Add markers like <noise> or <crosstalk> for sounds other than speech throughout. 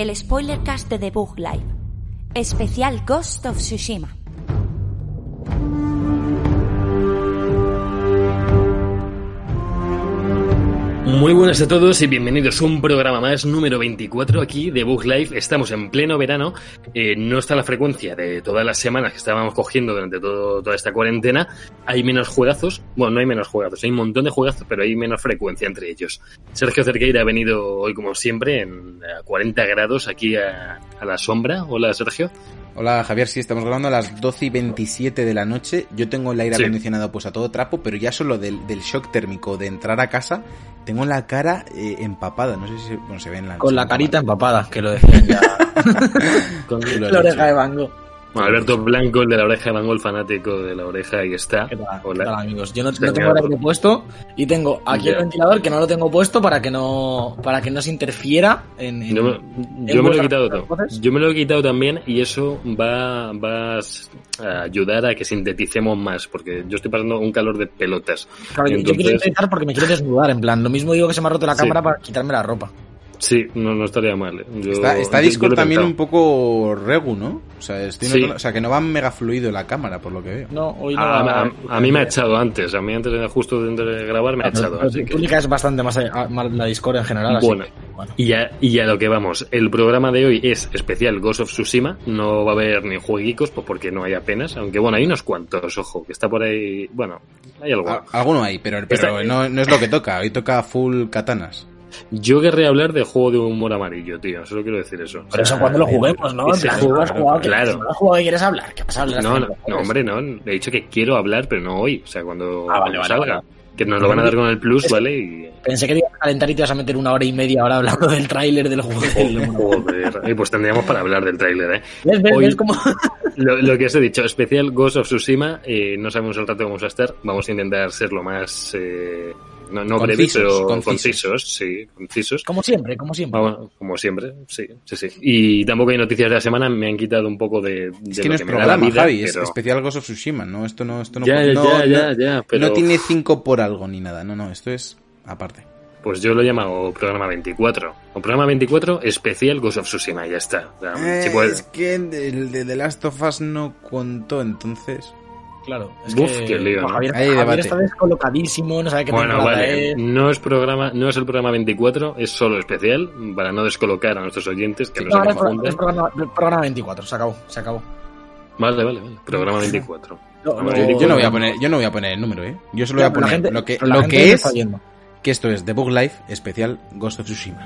el spoilercast de The Bug Live. Especial Ghost of Tsushima. Muy buenas a todos y bienvenidos a un programa más, número 24 aquí de Bug Life. Estamos en pleno verano, eh, no está la frecuencia de todas las semanas que estábamos cogiendo durante toda esta cuarentena. Hay menos juegazos, bueno, no hay menos juegazos, hay un montón de juegazos, pero hay menos frecuencia entre ellos. Sergio Cerqueira ha venido hoy, como siempre, en a 40 grados aquí a, a la sombra. Hola, Sergio. Hola Javier, sí, estamos grabando a las 12 y 27 de la noche. Yo tengo el aire Sí. acondicionado pues a todo trapo, pero ya solo del, del shock térmico de entrar a casa, tengo la cara eh, empapada. No sé si se, bueno, se ve en la... Con la carita empapada. que lo decían ya. <laughs> Con- la oreja de Bango. Bueno, Alberto Blanco, el de la oreja de Mango, el fanático de la oreja, ahí está. ¿Qué tal, Hola. ¿Qué tal, amigos? Yo no, no tengo el aire puesto y tengo aquí Ya. el ventilador que no lo tengo puesto para que no para que no se interfiera en, en- Yo me, en yo me lo he quitado todo. Yo me lo he quitado también y eso va, va a ayudar a que sinteticemos más, porque yo estoy pasando un calor de pelotas. Claro, yo- yo Entonces- quiero intentar porque me quiero desnudar, en plan, lo mismo digo que se me ha roto la Sí. cámara para quitarme la ropa. Sí, no, no estaría mal. ¿eh? Yo- Está, está yo- yo Discord también un poco regu, ¿no? O sea, estoy Sí. notando- o sea, que no va mega fluido la cámara, por lo que veo. No, hoy no A, va- a- a mí me ha echado antes, a mí antes de justo de de grabar me ha echado. Pero así que- es bastante más a- mal la Discord en general, así Bueno. que, bueno. Y a, y a lo que vamos, el programa de hoy es especial Ghost of Tsushima, no va a haber ni jueguicos, pues porque no hay apenas, aunque bueno, hay unos cuantos, ojo, que está por ahí, bueno, hay algo. Al- alguno hay, pero, pero no, no es lo que toca. Hoy toca full katanas. Yo querré hablar de juego de humor amarillo, tío, solo quiero decir eso. Pero O sea, eso cuando lo juguemos, ¿no? Plan, juego, has jugado, ¿qué- claro. si no has jugado, ¿qué quieres hablar? ¿Qué vas a hablar? No, no, no, hombre, no. He dicho que quiero hablar, pero no hoy. O sea, cuando, Ah, vale, cuando vale, salga. vale. Que nos lo van a dar con el plus, Es- ¿vale? Y. Pensé que te ibas a calentar y te ibas a meter una hora y media ahora hablando del tráiler del juego. <laughs> Joder, eh, pues tendríamos para hablar del tráiler, ¿eh? ¿Ves, ves, Hoy- ves <laughs> Lo, lo que os he dicho, especial Ghost of Tsushima, eh, no sabemos el rato que vamos a estar. Vamos a intentar ser lo más. Eh, no no breves, Concisos, pero concisos. concisos, sí, concisos. Como siempre, como siempre. Como siempre, sí, sí, sí. Y tampoco hay noticias de la semana, me han quitado un poco de, de Es que lo no es que me da la programa, vida, Javi, es especial Ghost of Tsushima, ¿no? Esto no, esto no, Ya, ya, no, ya, no- ya, ya, pero... no tiene cinco por algo ni nada. No, no, esto es aparte. Pues yo lo he llamado programa 24. O programa 24 especial Ghost of Tsushima, ya está. O sea, Eh, si puede- Es que el de The Last of Us no contó, entonces. Claro. Es Uf, que qué lío, ¿no? Javier, Javier está descolocadísimo, no sabe qué Bueno, vale, es. no es programa, no es el programa 24, es solo especial, para no descolocar a nuestros oyentes que Sí, no, no, ahora es, programa, programa 24, se acabó, se acabó. Vale, vale, vale. Programa 24. No, Vamos, no, yo Yo no voy a poner, yo no voy a poner el número, ¿eh? Yo solo voy Ya, a poner gente- lo que, lo que es, que esto es The Bug Life especial Ghost of Tsushima.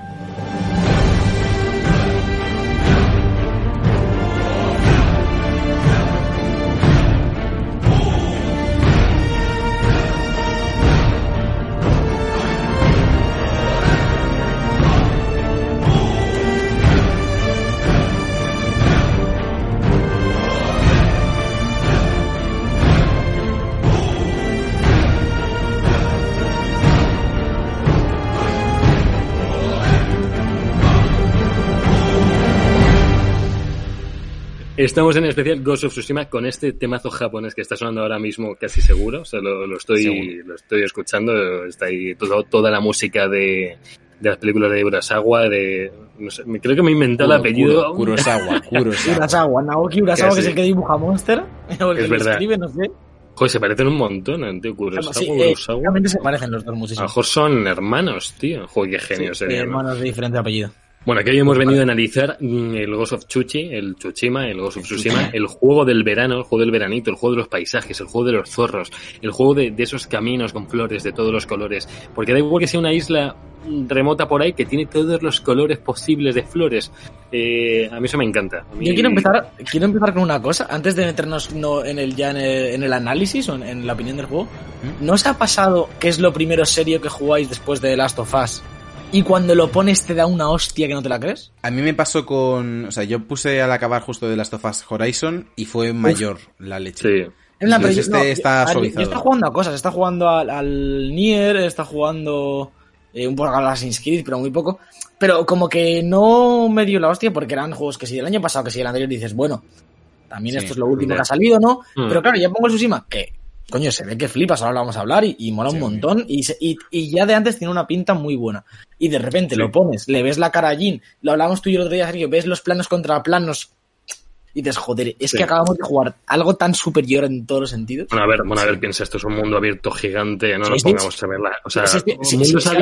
Estamos en especial Ghost of Tsushima con este temazo japonés que está sonando ahora mismo casi seguro. O sea, lo, lo estoy, Seguro. lo estoy escuchando. Está ahí todo- toda la música de, de las películas de Urasawa, de... No sé, me- creo que me he inventado el apellido. Kuro- Kurosawa, <laughs> Kurosawa. Urasawa, Naoki Urasawa, Que que es el que dibuja Monster, <laughs> o el que Es lo verdad. escribe, no sé. Joder, se parecen un montón, ¿eh, tío? Kurosawa, Sí, eh, Kurosawa. se parecen los dos A lo muchísimo. mejor son hermanos, tío. Joder, qué genio Sí, sería, ¿no? hermanos de diferente apellido. Bueno, aquí hoy hemos venido a analizar mm, el Ghost of Chuchi, el Chuchima, el Ghost of Tsushima, el juego del verano, el juego del veranito, el juego de los paisajes, el juego de los zorros, el juego de, de esos caminos con flores de todos los colores. Porque da igual que sea una isla mm, remota por ahí que tiene todos los colores posibles de flores. Eh, a mí eso me encanta. Mí- Yo quiero empezar, quiero empezar con una cosa, antes de meternos no, en el ya en el, en el análisis o en, en la opinión del juego. ¿Mm? ¿No os ha pasado que es lo primero serio que jugáis después de Last of Us? Y cuando lo pones te da una hostia que no te la crees? A mí me pasó con, o sea, yo puse al acabar justo The Last of Us Horizon y fue mayor la leche. Sí. En plan, pero este no, está suavizado. yo está jugando a cosas, está jugando al, al Nier, está jugando eh, un poco a Assassin's Creed, pero muy poco. Pero como que no me dio la hostia porque eran juegos que si del año pasado, que si del anterior dices, bueno, también Sí, esto es lo último ya. que ha salido, ¿no? Mm. Pero claro, ya pongo el Tsushima, que coño, se ve que flipas, ahora lo vamos a hablar y, y mola Sí, un montón y, se- y, y ya de antes tiene una pinta muy buena. Y de repente Sí. lo pones, le ves la cara a Jin, lo hablamos tú y el otro día, Sergio, ves los planos contra planos y dices, joder, es Sí. que acabamos de jugar algo tan superior en todos los sentidos. Bueno, a ver, bueno, a ver, piensa, esto es un mundo abierto gigante, no nos pongamos a verla. O sea,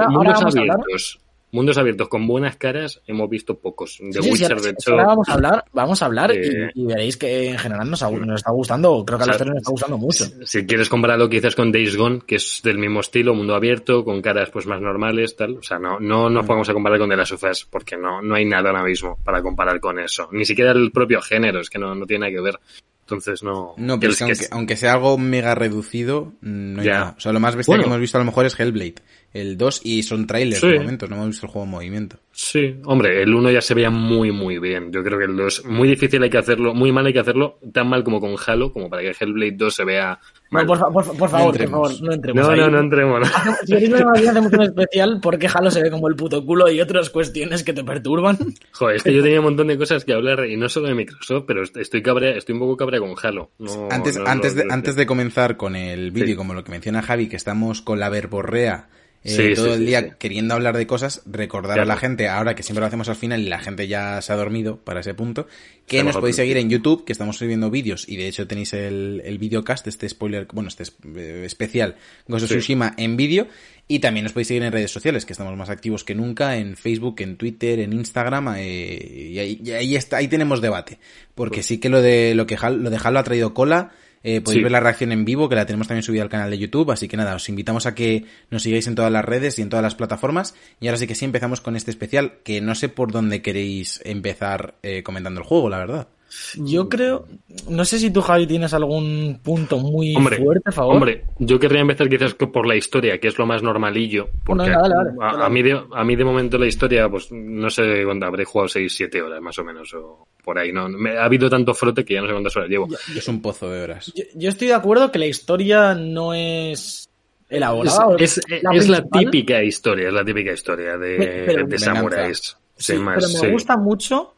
mundos, abiertos. Mundos abiertos con buenas caras hemos visto pocos. The Sí, Witcher, de hecho, ahora vamos a hablar, vamos a hablar Eh, y, y veréis que en general nos, ha- nos está gustando, creo que a los tres nos está gustando mucho. si quieres compararlo quizás con Days Gone, que es del mismo estilo, mundo abierto, con caras pues más normales, tal. O sea, no, no Mm. nos podemos a comparar con The Last of Us, porque no, no hay nada ahora mismo para comparar con eso. Ni siquiera el propio género, es que no, no tiene nada que ver. Entonces no. No, pero es que aunque, aunque sea algo mega reducido, mm, no hay Ya. nada. O sea, lo más bestia Bueno. que hemos visto a lo mejor es Hellblade, el 2, y son trailers Sí. de momentos, no hemos visto el juego en movimiento. Sí, hombre, el 1 ya se veía muy, muy bien. Yo creo que el 2, muy difícil hay que hacerlo, muy mal hay que hacerlo, tan mal como con Halo, como para que Hellblade 2 se vea No, mal. por, fa- por, fa- por favor, por favor, no entremos No, ahí. no, no entremos. <laughs> no. Si queréis hacemos un especial porque Halo se ve como el puto culo y otras cuestiones que te perturban. Joder, es que yo tenía un montón de cosas que hablar, y no solo de Microsoft, pero estoy cabrea, estoy un poco cabrea con Halo. No, antes, no, antes, no, de, antes de comenzar con el vídeo, Sí. como lo que menciona Javi, que estamos con la verborrea eh, Sí, todo sí, el día sí. queriendo hablar de cosas, recordar Claro. a la gente, ahora que siempre lo hacemos al final y la gente ya se ha dormido para ese punto, que Estamos nos podéis seguir en YouTube, que estamos subiendo vídeos y de hecho tenéis el, el videocast, este spoiler, bueno, este es- eh, especial Ghost of. Tsushima en vídeo y también nos podéis seguir en redes sociales, que estamos más activos que nunca, en Facebook, en Twitter, en Instagram, eh, y, ahí, y ahí está, ahí tenemos debate, porque sí que lo de lo que Hal- lo de Halo ha traído cola, eh, podéis Sí. ver la reacción en vivo, que la tenemos también subida al canal de YouTube, así que nada, os invitamos a que nos sigáis en todas las redes y en todas las plataformas, y ahora sí que sí empezamos con este especial, que no sé por dónde queréis empezar eh, comentando el juego, la verdad. Yo creo, no sé si tú, Javi, tienes algún punto muy Hombre, fuerte, a favor. Hombre, yo querría empezar quizás que por la historia, que es lo más normalillo. Porque Bueno, venga, dale, dale, a, dale. a mí de, a mí de momento la historia, pues no sé cuándo habré jugado 6, 7 horas más o menos, o por ahí. no me, Ha habido tanto frote que ya no sé cuántas horas llevo. Es un pozo de horas. Yo, yo estoy de acuerdo que la historia no es Es, elaborada. es- es la típica historia, es la típica historia de, Pe- pero- de samuráis. Sí, más, pero me sí. gusta mucho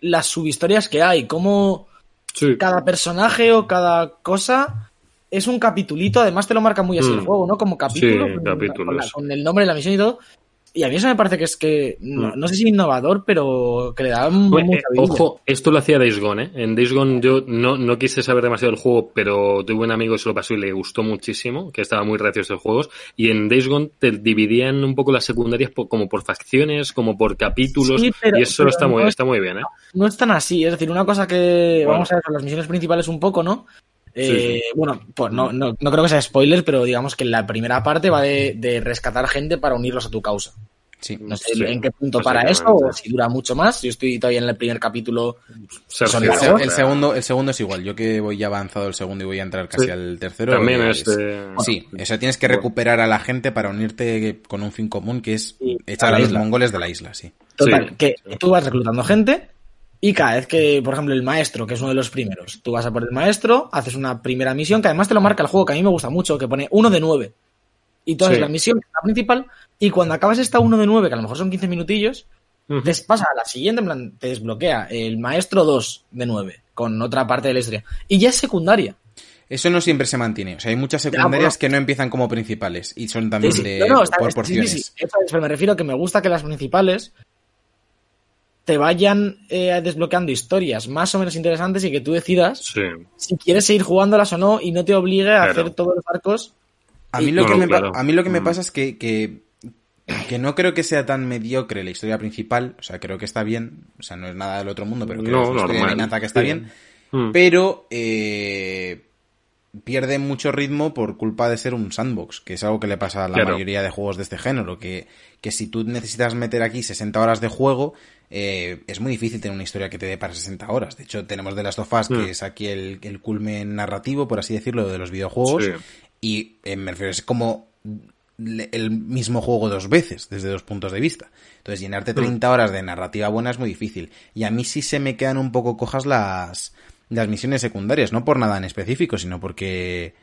las subhistorias que hay, cómo Sí. cada personaje o cada cosa es un capitulito, además te lo marca muy así Mm. el juego, ¿no? Como capítulo, Sí, con, capítulos. con la- con el nombre de la misión y todo. Y a mí eso me parece que es que, no, no sé si innovador, pero que le da un- Bueno, mucha vidilla. ojo, esto lo hacía Days Gone, ¿eh? En Days Gone yo no, no quise saber demasiado del juego, pero tuve un amigo que se lo pasó y le gustó muchísimo, que estaba muy recio a estos juegos. Y en Days Gone te dividían un poco las secundarias por- como por facciones, como por capítulos, Sí, pero- y eso pero está, muy, no es- está muy bien, ¿eh? No es tan así, es decir, una cosa que Bueno. vamos a ver con las misiones principales un poco, ¿no? Eh, Bueno, pues no, no, no creo que sea spoiler, pero digamos que la primera parte va de, de rescatar gente para unirlos a tu causa. Sí. No sé Sí, en qué punto para eso o si dura mucho más. Yo estoy todavía en el primer capítulo. Son El, el segundo, el segundo es igual. Yo que voy ya avanzado el segundo y voy a entrar casi Sí. al tercero. También es de- Sí, o sea, tienes que recuperar a la gente para unirte con un fin común que es Sí, echar a a los mongoles de la isla, sí. Total, Sí. que tú vas reclutando gente y cada vez que, por ejemplo, el maestro, que es uno de los primeros, tú vas a por el maestro, haces una primera misión que además te lo marca el juego, que a mí me gusta mucho, que pone uno de nueve. Y tú haces Sí. la misión, la principal, y cuando acabas esta uno de nueve, que a lo mejor son 15 minutillos, te pasa a la siguiente, en plan, te desbloquea el maestro 2 de 9, con otra parte de la historia. Y ya es secundaria. Eso no siempre se mantiene. O sea, hay muchas secundarias que no empiezan como principales y son también Sí, sí. de No, no, está- por sí, sí, porciones. sí. Eso pero me refiero a que me gusta que las principales te vayan eh, desbloqueando historias más o menos interesantes y que tú decidas Sí. si quieres seguir jugándolas o no y no te obligue a Claro. hacer todos los arcos. A mí Y- lo que, no, me, pa- claro. a mí lo que me Mm. pasa es que, que, que no creo que sea tan mediocre la historia principal. O sea, creo que está bien. O sea, no es nada del otro mundo, pero creo No, que es una historia de que está Sí. bien. Mm. Pero eh, pierde mucho ritmo por culpa de ser un sandbox, que es algo que le pasa a la Claro. mayoría de juegos de este género, que, que si tú necesitas meter aquí 60 horas de juego, eh, es muy difícil tener una historia que te dé para 60 horas. De hecho, tenemos The Last of Us, Mm. que es aquí el, el culmen narrativo, por así decirlo, de los videojuegos, Sí. y eh, me refiero, es como el mismo juego dos veces, desde dos puntos de vista. Entonces, llenarte 30 horas de narrativa buena es muy difícil. Y a mí sí se me quedan un poco cojas las, las misiones secundarias, no por nada en específico, sino porque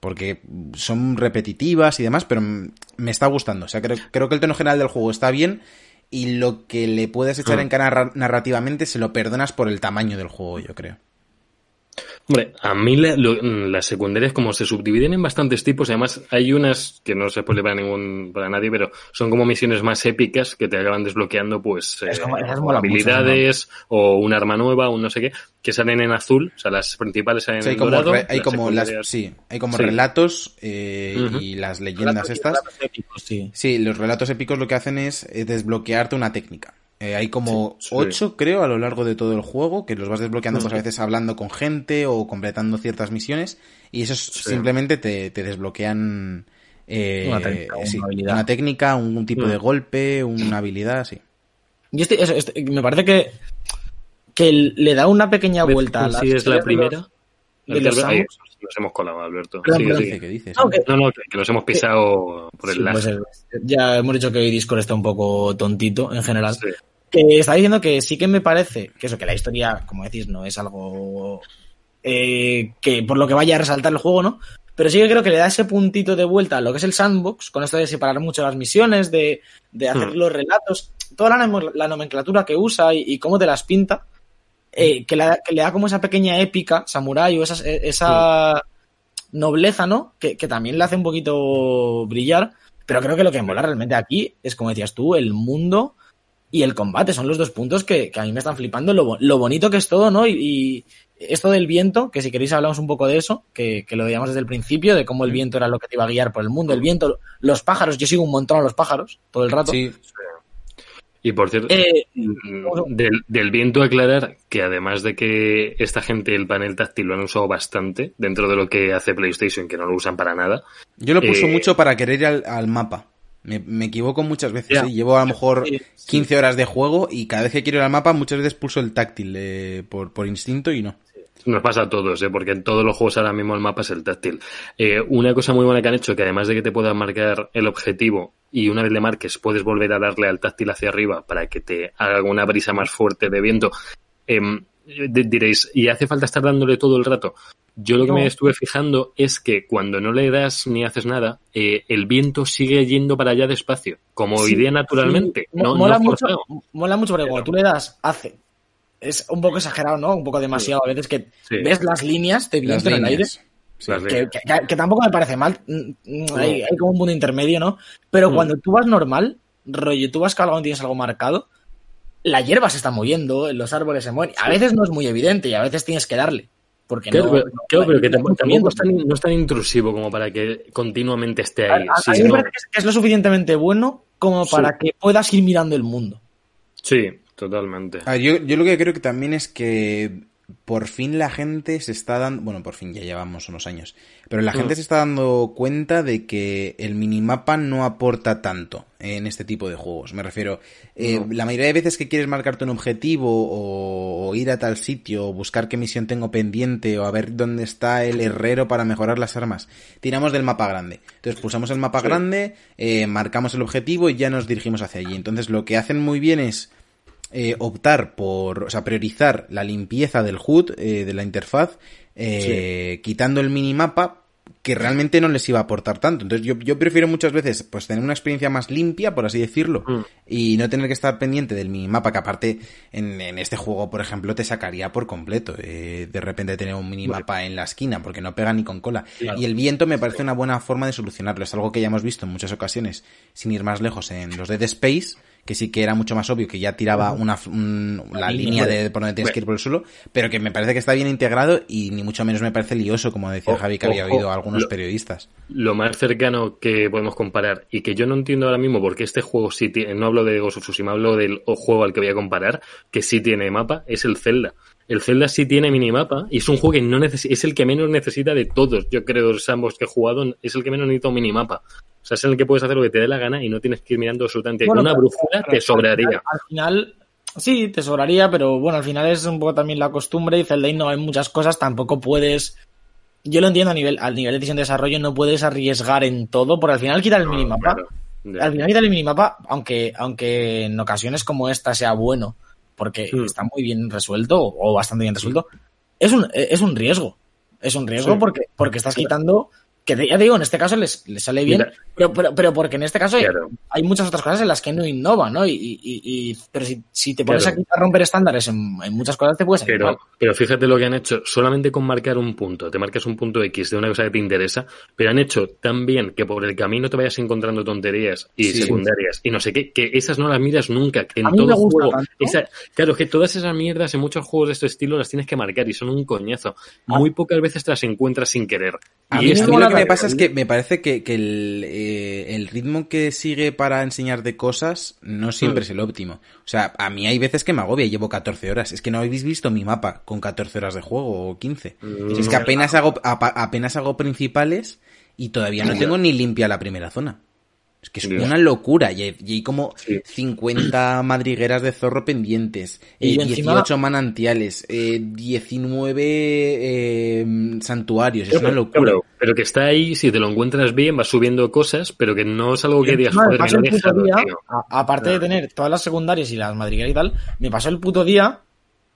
porque son repetitivas y demás, pero me está gustando. O sea, creo, creo que el tono general del juego está bien y lo que le puedes echar Hmm. en cara narra- narrativamente se lo perdonas por el tamaño del juego, yo creo. Hombre, a mí la- lo- las secundarias como se subdividen en bastantes tipos, además hay unas que no se puede para ningún para nadie, pero son como misiones más épicas que te acaban desbloqueando pues Es eh, como- mucho, habilidades o un arma nueva o un no sé qué, que salen en azul, o sea, las principales salen O sea, hay en como, dorado, re- hay las como las, sí, hay como Sí. relatos eh, y las leyendas estas. Sí. Sí, los relatos épicos lo que hacen es eh, desbloquearte una técnica. Eh, hay como Sí, sí. ocho, creo, a lo largo de todo el juego, que los vas desbloqueando pues a Sí. veces hablando con gente o completando ciertas misiones, y esos Sí. simplemente te, te desbloquean eh, Una técnica, una sí, habilidad. una técnica, un, un tipo Mm. de golpe, una habilidad, sí. Y este, eso, este- me parece que, que le da una pequeña vuelta a la. ¿Sí es la primera? De los Ahí, sandbox. nos hemos colado, Alberto. Perdón, perdón. ¿Qué dices? No, que- No, no, que, que los hemos pisado por el Sí, lag. pues, eh, ya hemos dicho que hoy Discord está un poco tontito en general. Sí. Que está diciendo que sí que me parece que eso, que la historia, como decís, no es algo eh, que por lo que vaya a resaltar el juego, ¿no? Pero sí que creo que le da ese puntito de vuelta a lo que es el sandbox, con esto de separar mucho las misiones, de, de hacer Hmm. los relatos, toda la, nom- la nomenclatura que usa y, y cómo te las pinta, eh, que, le da, que le da como esa pequeña épica, samurai, o esa, esa nobleza, ¿no? Que, que también le hace un poquito brillar. Pero creo que lo que mola realmente aquí es, como decías tú, el mundo y el combate. Son los dos puntos que, que a mí me están flipando. Lo, lo bonito que es todo, ¿no? Y, y esto del viento, que si queréis hablamos un poco de eso, que, que lo veíamos desde el principio, de cómo el viento era lo que te iba a guiar por el mundo. El viento, los pájaros, yo sigo un montón a los pájaros todo el rato. Sí, Y por cierto, Eh, Mm, Del, del viento aclarar que además de que esta gente el panel táctil lo han usado bastante dentro de lo que hace PlayStation, que no lo usan para nada. yo lo puse Eh, mucho para querer ir al, al mapa. Me, me equivoco muchas veces, Ya. ¿eh? llevo a lo mejor Sí, 15 horas de juego y cada vez que quiero ir al mapa muchas veces pulso el táctil eh, por, por instinto y no. Nos pasa a todos, ¿eh? porque en todos los juegos ahora mismo el mapa es el táctil. Eh, una cosa muy buena que han hecho, que además de que te puedan marcar el objetivo y una vez le marques puedes volver a darle al táctil hacia arriba para que te haga una brisa más fuerte de viento, em, di- diréis, ¿y hace falta estar dándole todo el rato? Yo lo que No. me estuve fijando es que cuando no le das ni haces nada, eh, el viento sigue yendo para allá despacio, como Sí, iría naturalmente. sí, no, mola, no mucho, mola mucho porque cuando tú le das, hace. Es un poco exagerado, ¿no? Un poco demasiado. A veces que Sí. ves las líneas de viento en el aire. Sí. Que, que- que tampoco me parece mal. Mm, mm, Hay, hay como un punto intermedio, ¿no? Pero Mm. cuando tú vas normal, rollo, tú vas cargado y tienes algo marcado, la hierba se está moviendo, los árboles se mueven. A veces no es muy evidente y a veces tienes que darle. Porque Claro, no, pero, no- claro, pero que tampoco, tampoco es tan, no es tan intrusivo como para que continuamente esté ahí. a- a Sí, mí me no. parece que es, que es lo suficientemente bueno como Sí. para que puedas ir mirando el mundo. Sí, totalmente. Yo, yo lo que creo que también es que por fin la gente se está dando, bueno, por fin ya llevamos unos años, pero la Mm. gente se está dando cuenta de que el minimapa no aporta tanto en este tipo de juegos. Me refiero, eh, No. la mayoría de veces que quieres marcarte un objetivo o, o ir a tal sitio o buscar qué misión tengo pendiente o a ver dónde está el herrero para mejorar las armas, tiramos del mapa grande. Entonces pulsamos el mapa Sí. grande, eh, marcamos el objetivo y ya nos dirigimos hacia allí. Entonces lo que hacen muy bien es eh, optar por, o sea, priorizar la limpieza del HUD, eh, de la interfaz, eh, quitando el minimapa que realmente no les iba a aportar tanto. Entonces yo, yo prefiero muchas veces pues tener una experiencia más limpia, por así decirlo, Mm. y no tener que estar pendiente del minimapa, que aparte en, en este juego, por ejemplo, te sacaría por completo. eh, de repente tener un minimapa en la esquina, porque no pega ni con cola. Claro. Y el viento me parece una buena forma de solucionarlo. Es algo que ya hemos visto en muchas ocasiones, sin ir más lejos, en los Dead Space, que sí que era mucho más obvio que ya tiraba una, un- la línea de por donde tienes que ir por el suelo, pero que me parece que está bien integrado y ni mucho menos me parece lioso, como decía Javi, que había oído a algunos periodistas. Lo más cercano que podemos comparar y que yo no entiendo ahora mismo porque este juego sí tiene, no hablo de Ghost of Tsushima, hablo del juego al que voy a comparar, que sí tiene mapa, es el Zelda. El Zelda sí tiene minimapa y es un juego que no necesita, es el que menos necesita de todos. Yo creo, los ambos que he jugado, es el que menos necesita un minimapa. O sea, es el que puedes hacer lo que te dé la gana y no tienes que ir mirando absolutamente. Bueno, una brújula te sobraría. al final, sí, te sobraría, pero bueno, al final es un poco también la costumbre y Zelda no hay muchas cosas, tampoco puedes... Yo lo entiendo a nivel, al nivel de decisión de desarrollo, no puedes arriesgar en todo, porque al final quitar el No, minimapa, claro. Al final quitar el minimapa, aunque, aunque en ocasiones como esta sea bueno, porque Hmm. está muy bien resuelto, o bastante bien resuelto, es un, es un riesgo. Es un riesgo Sí. porque, porque estás quitando Que ya digo, en este caso les, les sale bien, Mira. pero, pero, pero porque en este caso hay- Claro. hay muchas otras cosas en las que no innovan, ¿no? Y, y- y- pero si, si te pones Claro. aquí a romper estándares en, en muchas cosas, te puedes Pero, mal. pero fíjate lo que han hecho, solamente con marcar un punto, te marcas un punto X de una cosa que te interesa, pero han hecho tan bien que por el camino te vayas encontrando tonterías y Sí. secundarias y no sé qué, que esas no las miras nunca, que en A mí todo me gusta juego, tanto. esa- claro, que todas esas mierdas en muchos juegos de este estilo las tienes que marcar y son un coñazo. Muy pocas veces te las encuentras sin querer. A Y mí, que me pasa es que me parece que, que el, eh, el ritmo que sigue para enseñarte cosas no siempre Mm. es el óptimo. O sea, a mí hay veces que me agobia, llevo 14 horas. Es que no habéis visto mi mapa con 14 horas de juego o 15. Mm. Si es que apenas hago, apenas hago principales y todavía no tengo ni limpia la primera zona. Es que es una locura. Y hay, y hay como Sí. 50 <clears throat> madrigueras de zorro pendientes, Y eh, encima- 18 manantiales, eh, 19 eh, santuarios. Es una locura. pero que está ahí, si te lo encuentras bien, vas subiendo cosas, pero que no es algo que digas, Encima me joder, pasó el puto día, tío. a- aparte de tener todas las secundarias y las madrigueras y tal, me pasó el puto día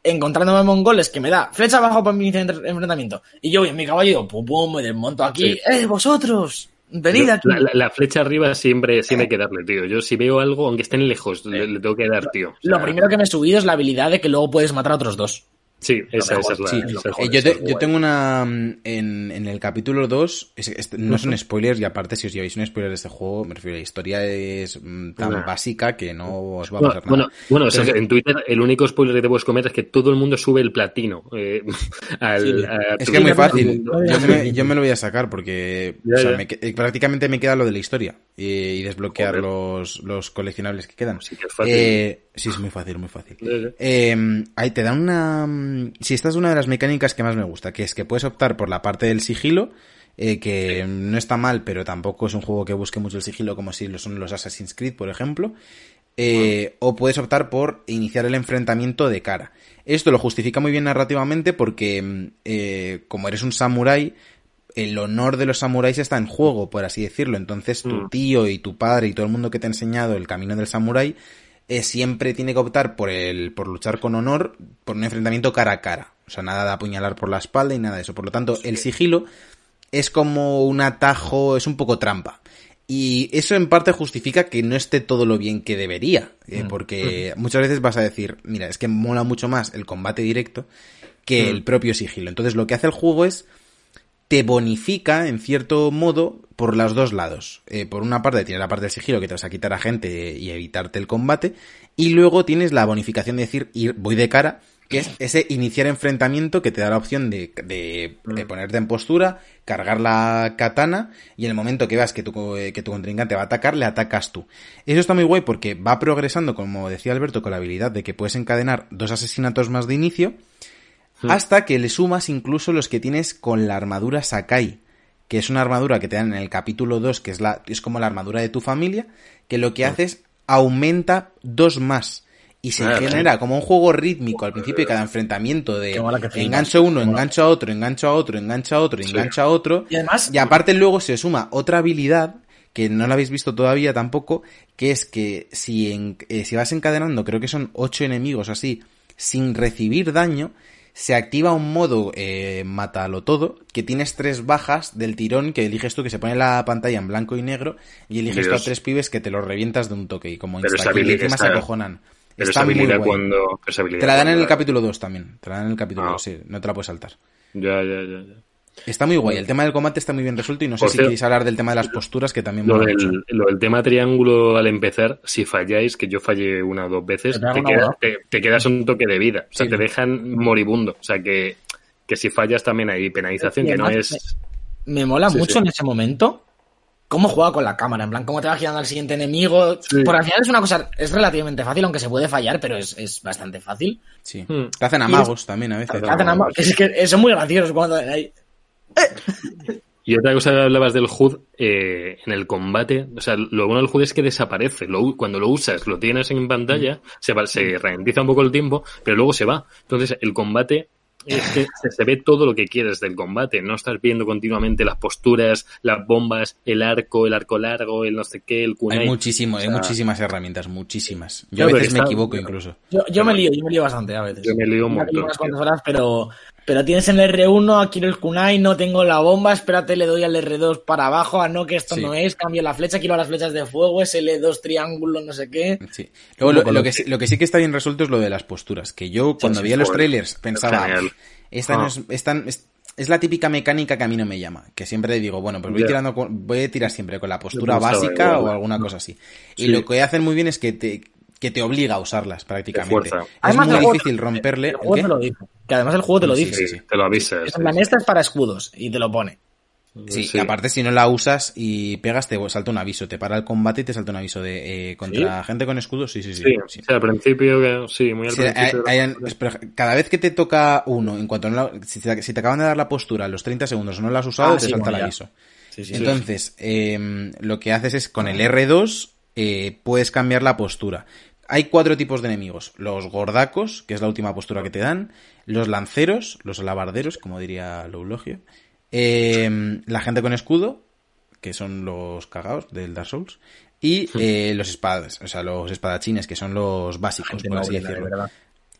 encontrándome mongoles que me da flecha abajo para mi enfrentamiento. Y yo voy en mi caballo, pum, pum, me desmonto aquí. Sí. ¡Eh, vosotros! Venid aquí. La, la- la flecha arriba siempre, siempre hay que darle, tío. Yo si veo algo, aunque estén lejos, le, le tengo que dar, tío. O Lo primero que me he subido es la habilidad de que luego puedes matar a otros dos. Sí, esa, mejor, esa es la... Sí, es eh, yo, te- tengo una. mm, En, en el capítulo 2, es- es- no son <laughs> spoilers, y aparte, si os lleváis un spoiler de este juego, me refiero, la historia es mm, tan Nah. básica que no os va a Bueno, pasar nada. bueno, bueno, o sea, que en Twitter el único spoiler que te puedes comer es que todo el mundo sube el platino eh, <laughs> al, Sí. a Es que es muy fácil. <laughs> Yo me, no. yo me lo voy a sacar porque Ya, o sea, ya. me eh, prácticamente me queda lo de la historia y, y desbloquear Joder. los, los coleccionables que quedan. Sí que es fácil. Eh, sí, es muy fácil, muy fácil. Eh, ahí te da una... mm, Si esta es una de las mecánicas que más me gusta, que es que puedes optar por la parte del sigilo, eh, que no está mal, pero tampoco es un juego que busque mucho el sigilo como si lo son los Assassin's Creed, por ejemplo. Eh, O puedes optar por iniciar el enfrentamiento de cara. Esto lo justifica muy bien narrativamente porque, mm, eh, como eres un samurái, el honor de los samuráis está en juego, por así decirlo. Entonces tu Mm. tío y tu padre y todo el mundo que te ha enseñado el camino del samurái eh, siempre tiene que optar por el por luchar con honor por un enfrentamiento cara a cara. O sea, nada de apuñalar por la espalda y nada de eso. Por lo tanto, el sigilo es como un atajo, es un poco trampa. Y eso en parte justifica que no esté todo lo bien que debería. eh, porque <laughs> muchas veces vas a decir, mira, es que mola mucho más el combate directo que el propio sigilo. Entonces lo que hace el juego es te bonifica, en cierto modo, por los dos lados. Eh, por una parte tienes la parte del sigilo que te vas a quitar a gente y evitarte el combate. Y luego tienes la bonificación de decir, ir, voy de cara, que es ese iniciar enfrentamiento que te da la opción de, de- de ponerte en postura, cargar la katana y en el momento que veas que tu, eh, que tu contrincante va a atacar, le atacas tú. Eso está muy guay porque va progresando, como decía Alberto, con la habilidad de que puedes encadenar dos asesinatos más de inicio hasta que le sumas incluso los que tienes con la armadura Sakai, que es una armadura que te dan en el capítulo 2, que es, la, es como la armadura de tu familia, que lo que hace es aumenta dos más. Y se Ah, genera como un juego rítmico al principio de cada enfrentamiento de engancho a uno, engancho a otro, engancho a otro, engancho a otro, Sí. engancho a otro. Y además- Y aparte luego se suma otra habilidad que no la habéis visto todavía tampoco, que es que si, en- eh, si vas encadenando, creo que son ocho enemigos así, sin recibir daño, se activa un modo eh, mátalo todo, que tienes tres bajas del tirón que eliges tú, que se pone la pantalla en blanco y negro, y eliges tú a Dios. tres pibes que te los revientas de un toque, y como Pero esa insta-kill, y encima se acojonan. Pero Está esa muy guay. cuando... Te la dan en el capítulo 2 también, te la dan en el capítulo Ah. 2, sí, no te la puedes saltar. Ya, ya, ya. ya. Está muy guay, el tema del combate está muy bien resuelto y no sé Por si cierto- queréis hablar del tema de las posturas que también Lo del, lo del tema triángulo al empezar, si falláis, que yo fallé una o dos veces, Te pegan te, una queda- bola. te- te quedas un toque de vida. O sea, Sí. te dejan moribundo. O sea, que, que si fallas también hay penalización, que no es... Me mola Sí, mucho sí. en ese momento cómo juega con la cámara, en plan, cómo te va girando al siguiente enemigo. Sí. Por al final es una cosa, es relativamente fácil, aunque se puede fallar, pero es, es bastante fácil. Sí. Hmm. Te hacen amagos también a veces. Te Hacen ambos- es que son muy graciosos cuando ahí. Y otra cosa que hablabas del HUD, eh, en el combate, o sea, lo bueno del HUD es que desaparece. Lo cuando lo usas, lo tienes en pantalla, se, va- se ralentiza un poco el tiempo, pero luego se va. Entonces, el combate es que se, se ve todo lo que quieres del combate. No estás viendo continuamente las posturas, las bombas, el arco, el arco largo, el no sé qué, el kunai. Hay muchísimo, O hay muchísimas herramientas, muchísimas. Yo a veces me está- equivoco incluso. Yo, yo me lío, yo me lío bastante a veces. Yo me lío un montón, unas cuantas horas, pero, pero tienes en el R1, aquí el kunai, no tengo la bomba, espérate, le doy al R2 para abajo, a no que esto Sí. no es, cambio la flecha, quiero las flechas de fuego, es L2 triángulo, no sé qué. Sí. Luego, lo, que, sí- lo que sí que está bien resuelto es lo de las posturas. Que yo, cuando sí, veía los trailers, pensaba, esta Ah. no es, esta- es, es la típica mecánica que a mí no me llama. Que siempre digo, bueno, pues voy, tirando, con- voy a tirar siempre con la postura básica igual. o alguna cosa así. Y lo que hacen muy bien es que te, que te obliga a usarlas prácticamente. Es Además, muy juego- difícil romperle. El ¿el juego qué? te lo dice. Que además el juego te lo Sí, dice. sí, Sí, sí. te lo avisa. Sí. en plan, esta es para escudos, y te lo pone. Sí, Sí. y aparte si no la usas y pegas te salta un aviso, te para el combate y te salta un aviso de eh, contra gente con escudos, sí, sí, sí. Sí, sí. o sea, al principio, que- sí, muy al hay- principio. hay- espera, cada vez que te toca uno, en cuanto no la- si, te, si te acaban de dar la postura a los 30 segundos o no la has usado, Ah, te sí, salta bueno, el aviso. Sí, sí. Entonces, eh, lo que haces es con el R2 eh, puedes cambiar la postura. Hay cuatro tipos de enemigos. Los gordacos, que es la última postura que te dan. Los lanceros, los alabarderos, como diría Loulogio. Eh, la gente con escudo, que son los cagados del Dark Souls. Y eh, los espadas, o sea, los espadachines, que son los básicos, por así decirlo.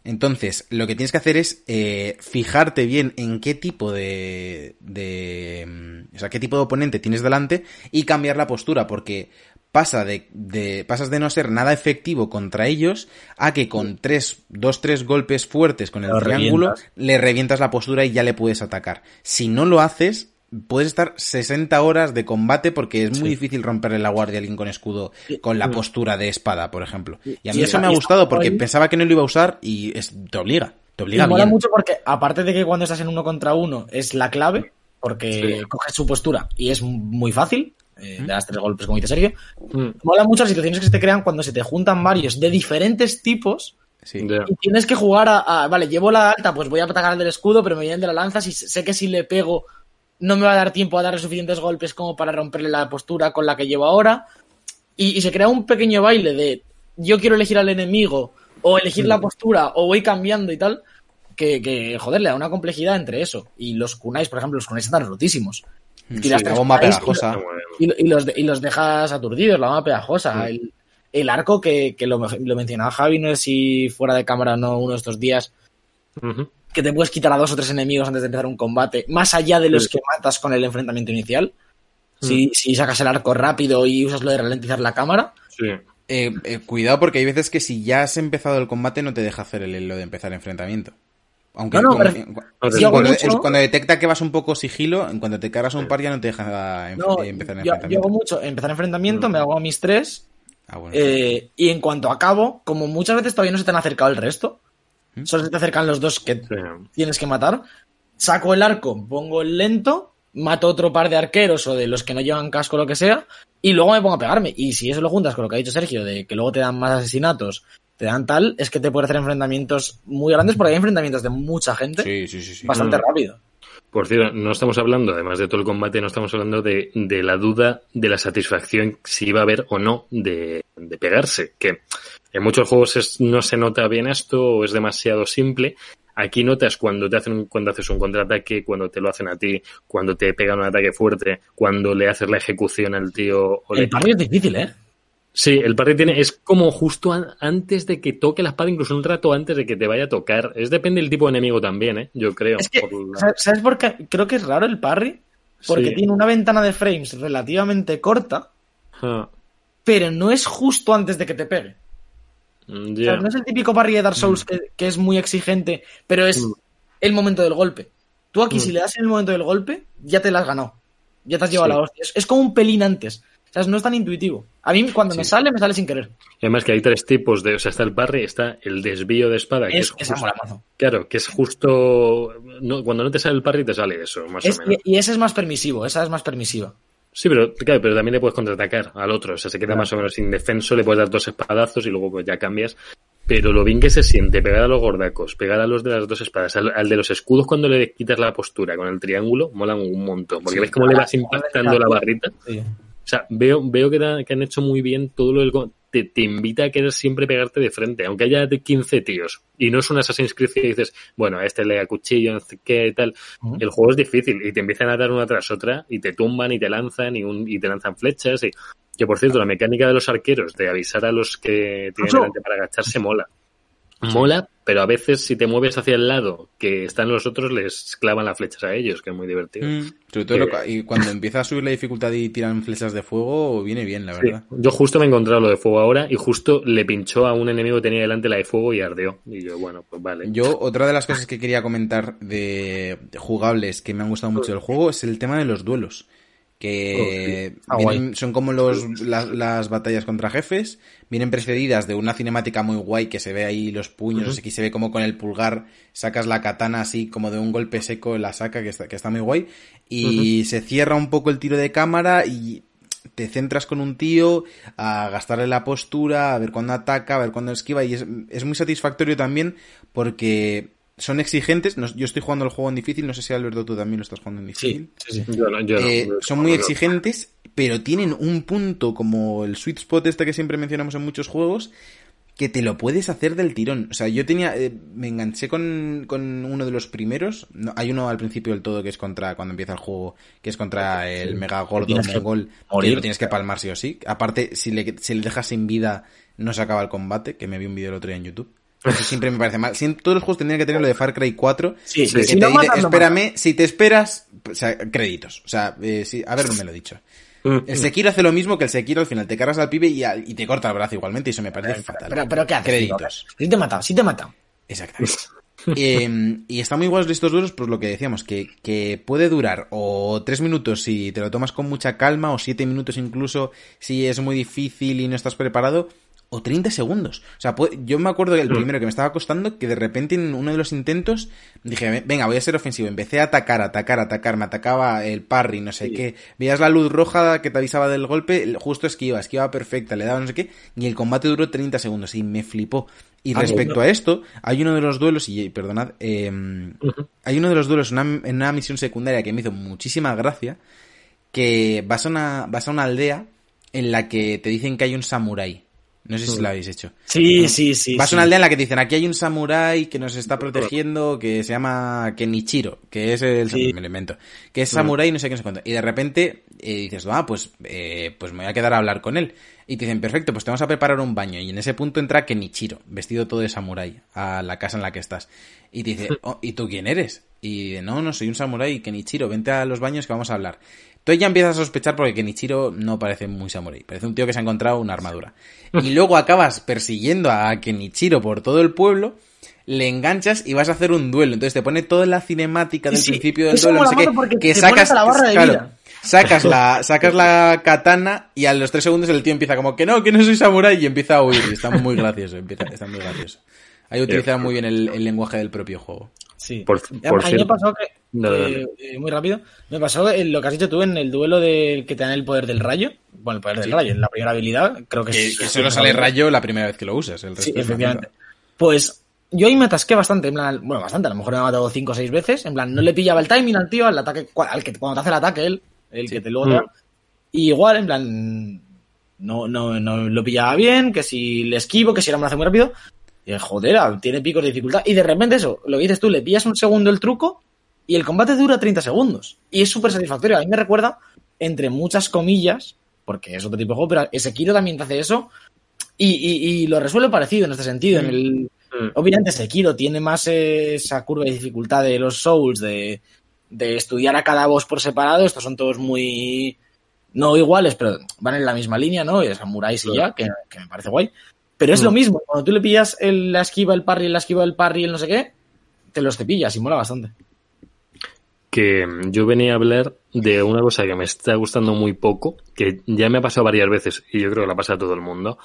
Entonces, lo que tienes que hacer es eh, fijarte bien en qué tipo de, de. mm, O sea, qué tipo de oponente tienes delante y cambiar la postura, porque pasa de, de- pasas de no ser nada efectivo contra ellos a que con tres, dos, tres golpes fuertes con el Lo triángulo revientas. le revientas la postura y ya le puedes atacar. Si no lo haces, puedes estar 60 horas de combate porque es muy difícil romperle la guardia a alguien con escudo con la postura de espada, por ejemplo. Y a mí Y eso me ha gustado porque ahí. pensaba que no lo iba a usar y es- te obliga. Te obliga mola bien. mucho porque, aparte de que cuando estás en uno contra uno es la clave, porque Sí. coges su postura y es muy fácil, eh, le das tres golpes, como dice Sergio. Mm, Mola mucho las situaciones que se te crean cuando se te juntan varios de diferentes tipos Sí. y tienes que jugar a, a- vale, llevo la alta, pues voy a atacar al del escudo, pero me vienen de la lanza, si sé que si le pego no me va a dar tiempo a darle suficientes golpes como para romperle la postura con la que llevo ahora. Y, y se crea un pequeño baile de yo quiero elegir al enemigo, o elegir la postura, o voy cambiando y tal, que, que, joder, le da una complejidad entre eso. Y los kunais, por ejemplo, los kunais están rotísimos. Sí, Tiras la bomba kunais y- pegajosa. Y, y los, y los dejas aturdidos, la bomba pegajosa. El, el arco que, que lo, lo mencionaba Javi, no sé si fuera de cámara o no uno de estos días, que te puedes quitar a dos o tres enemigos antes de empezar un combate, más allá de los Sí. que matas con el enfrentamiento inicial. Mm. Si, si sacas el arco rápido y usas lo de ralentizar la cámara, Sí. Eh, eh, cuidado porque hay veces que si ya has empezado el combate no te deja hacer el, lo de empezar el enfrentamiento. Aunque No, como- pero- yo cuando, mucho- es- cuando detecta que vas un poco sigilo, en cuanto te cargas a un par ya no te deja no, empezar el yo, yo enfrentamiento. hago mucho empezar enfrentamiento, Mm. me hago a mis tres, Ah, bueno. eh, y en cuanto acabo, como muchas veces todavía no se te han acercado el resto, ¿Mm? solo se te acercan los dos que Sí. tienes que matar. Saco el arco, pongo el lento, mato otro par de arqueros o de los que no llevan casco o lo que sea, y luego me pongo a pegarme. Y si eso lo juntas con lo que ha dicho Sergio, de que luego te dan más asesinatos, te dan tal, es que te puede hacer enfrentamientos muy grandes porque hay enfrentamientos de mucha gente sí, sí, sí, sí. bastante Mm. rápido. Por cierto, no estamos hablando, además de todo el combate, no estamos hablando de, de la duda de la satisfacción si iba a haber o no de, de pegarse. Que en muchos juegos es- no se nota bien esto o es demasiado simple. Aquí notas cuando te hacen un- cuando haces un contraataque, cuando te lo hacen a ti, cuando te pegan un ataque fuerte, cuando le haces la ejecución al tío. O le- El parry es difícil, ¿eh? Sí, el parry tiene, es como justo an- antes de que toque la espada, incluso un rato antes de que te vaya a tocar. Es depende del tipo de enemigo también, ¿eh? Yo creo. Es que, por la- ¿sabes- ¿sabes por qué? Creo que es raro el parry. Porque Sí. tiene una ventana de frames relativamente corta, Ah, pero no es justo antes de que te pegue. mm, O sea, no es el típico parry de Dark Souls que, que es muy exigente, pero es Mm. el momento del golpe. Tú aquí, Mm. si le das en el momento del golpe, ya te la has ganado. Ya te has llevado Sí. la hostia. Es, es como un pelín antes. O sea, no es tan intuitivo. A mí, cuando me sale, me sale sin querer. Y además que hay tres tipos de, o sea, está el parry, está el desvío de espada, que es, Es, esa justo- mola claro, que es justo, no, cuando no te sale el parry te sale eso, más Es- o menos. y, y ese es más permisivo, esa es más permisiva. Sí, pero claro, pero también le puedes contraatacar al otro, o sea, se queda Claro. más o menos indefenso, le puedes dar dos espadazos y luego pues ya cambias. Pero lo bien que se siente pegar a los gordacos, pegar a los de las dos espadas, al, al de los escudos cuando le quitas la postura con el triángulo, molan un montón, porque Sí. ves cómo le vas impactando la barrita. Sí. O sea, veo, veo que, da- que han hecho muy bien todo lo del... Te, te invita a querer siempre pegarte de frente, aunque haya de 15 tíos. Y no es un Assassin's Creed que dices, bueno, a este le da cuchillo, no sé qué, tal. El juego es difícil y te empiezan a dar una tras otra y te tumban y te lanzan y, un, y te lanzan flechas. Y, que por cierto, la mecánica de los arqueros de avisar a los que tienen delante para agacharse mola. mola, pero a veces si te mueves hacia el lado que están los otros, les clavan las flechas a ellos, que es muy divertido. Mm, sobre todo lo- y cuando empieza a subir la dificultad y tiran flechas de fuego, viene bien, la Sí, verdad. Yo justo me he encontrado lo de fuego ahora y justo le pinchó a un enemigo que tenía delante la de fuego y ardeó. Y yo, bueno, pues vale. Yo, otra de las cosas que quería comentar de, de jugables que me han gustado mucho del juego es el tema de los duelos. Que Ah, vienen- son como los, la- las batallas contra jefes, vienen precedidas de una cinemática muy guay que se ve ahí los puños, aquí se ve como con el pulgar sacas la katana así como de un golpe seco la saca, que está, que está muy guay, y se cierra un poco el tiro de cámara y te centras con un tío a gastarle la postura, a ver cuándo ataca, a ver cuándo esquiva y es, es muy satisfactorio también porque son exigentes. No- yo estoy jugando el juego en difícil, no sé si Alberto tú también lo estás jugando en difícil. Sí, sí, sí. Yo no, yo no. Eh, son muy exigentes, pero tienen un punto como el sweet spot este que siempre mencionamos en muchos juegos que te lo puedes hacer del tirón. O sea, yo tenía, eh, me enganché con, con uno de los primeros. No, hay uno al principio del todo que es contra, cuando empieza el juego, que es contra el mega gordo mongol, que lo tienes que palmar sí o sí. Aparte, si le, si le dejas sin vida, no se acaba el combate, que me vi un vídeo el otro día en YouTube. Eso siempre me parece mal. Todos los juegos tendrían que tener lo de Far Cry 4. Sí, sí, que si te no dice, matan, no espérame, si te esperas, o sea, créditos. O sea, eh, sí, a ver, no me lo he dicho. Mm, El Sekiro hace lo mismo que el Sekiro al final. Te cargas al pibe y, al- y te corta el brazo igualmente. Y eso me parece fatal. Pero, pero ¿qué haces? Créditos. Si te he matado, si te he matado. Exactamente. Eh, y está muy guays de estos duelos, pues lo que decíamos, que, que puede durar o tres minutos si te lo tomas con mucha calma, o siete minutos incluso si es muy difícil y no estás preparado, o 30 segundos. O sea, yo me acuerdo del primero que me estaba costando, que de repente en uno de los intentos dije, venga, voy a ser ofensivo. Empecé a atacar, atacar, atacar, me atacaba el parry, no sé qué. Veías la luz roja que te avisaba del golpe, justo esquiva, esquiva perfecta, le daba no sé qué, y el combate duró 30 segundos y me flipó. Y Ah, respecto a esto, hay uno de los duelos, y perdonad, eh, hay uno de los duelos en una, en una misión secundaria que me hizo muchísima gracia, que vas a una, vas a una aldea en la que te dicen que hay un samurái. No sé si lo habéis hecho. Sí, sí, sí. Vas sí. a una aldea en la que te dicen, aquí hay un samurái que nos está protegiendo, que se llama Kenichiro, que es el... Sí. me lo invento. Que es samurái no sé qué, no sé cuánto. Y de repente eh, dices, ah, pues, eh, pues me voy a quedar a hablar con él. Y te dicen, perfecto, pues te vamos a preparar un baño. Y en ese punto entra Kenichiro, vestido todo de samurái, a la casa en la que estás. Y te dice, oh, ¿y tú quién eres? Y dice, no, no, soy un samurái, Kenichiro, vente a los baños que vamos a hablar. Tú ya empiezas a sospechar porque Kenichiro no parece muy samurái. Parece un tío que se ha encontrado una armadura. Y luego acabas persiguiendo a Kenichiro por todo el pueblo, le enganchas y vas a hacer un duelo. Entonces te pone toda la cinemática del Sí, principio del duelo, no sé qué, que te sacas pones a la barra de claro, vida. sacas la sacas la katana y a los tres segundos el tío empieza como que no, que no soy samurái y empieza a huir. Y está muy gracioso, empieza, está muy gracioso. Ahí utiliza muy bien el, el lenguaje del propio juego. Sí. Por- por a mí me cierto- pasó que, No, no, eh, eh, muy rápido, me pasó en lo que has dicho tú en el duelo del que te dan el poder del rayo. Bueno, el poder del rayo, en la primera habilidad, creo que, Que, es- que solo sale rayo la primera vez que lo usas. El resto Sí, efectivamente. Pues yo ahí me atasqué bastante, en plan, bueno, bastante, a lo mejor me ha matado cinco o seis veces, en plan, no le pillaba el timing al tío, al ataque, al que cuando te hace el ataque él, el que te luego te da. Mm. Y igual, en plan, no, no, no lo pillaba bien, que si le esquivo, que si ahora me lo hace muy rápido. Y joder, ah, tiene picos de dificultad. Y de repente eso, lo que dices tú, le pillas un segundo el truco y el combate dura 30 segundos. Y es súper satisfactorio. A mí me recuerda, entre muchas comillas, porque es otro tipo de juego, pero Sekiro también te hace eso. Y, y, y lo resuelve parecido en este sentido. En el, Mm. obviamente Sekiro tiene más esa curva de dificultad de los Souls, de, de estudiar a cada boss por separado. Estos son todos muy... No iguales, pero van en la misma línea, ¿no? Y samuráis y ya, que, que me parece guay. Pero es Mm. lo mismo. Cuando tú le pillas el- la esquiva, el parry, la esquiva, el parry, el no sé qué, te los cepillas y mola bastante. Que yo venía a hablar de una cosa que me está gustando muy poco, que ya me ha pasado varias veces y yo creo que la pasa a todo el mundo.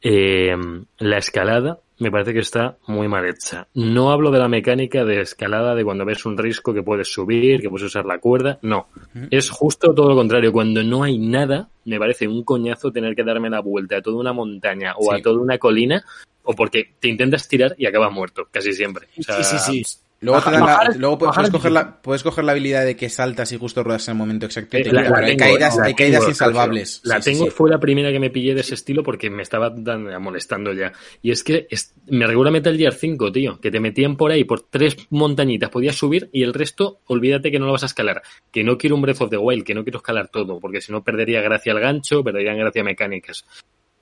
Eh, la escalada me parece que está muy mal hecha. No hablo de la mecánica de escalada de cuando ves un risco que puedes subir, que puedes usar la cuerda. No. Es justo todo lo contrario. Cuando no hay nada, me parece un coñazo tener que darme la vuelta a toda una montaña o Sí. a toda una colina, o porque te intentas tirar y acabas muerto, casi siempre. O sea, sí, sí, sí. Luego, Baja- te dan la- bajar- luego puedes, coger la, puedes coger la habilidad de que saltas y justo ruedas en el momento exacto. y te Eh, la- quita, la pero hay caídas, la hay caídas tengo, insalvables. La Sí, tengo, sí. fue la primera que me pillé de ese estilo porque me estaba dan- molestando ya. Y es que es- me recuerda Metal Gear 5, tío, que te metían por ahí por tres montañitas, podías subir y el resto, olvídate que no lo vas a escalar. Que no quiero un Breath of the Wild, que no quiero escalar todo, porque si no perdería gracia al gancho, perderían gracia mecánicas.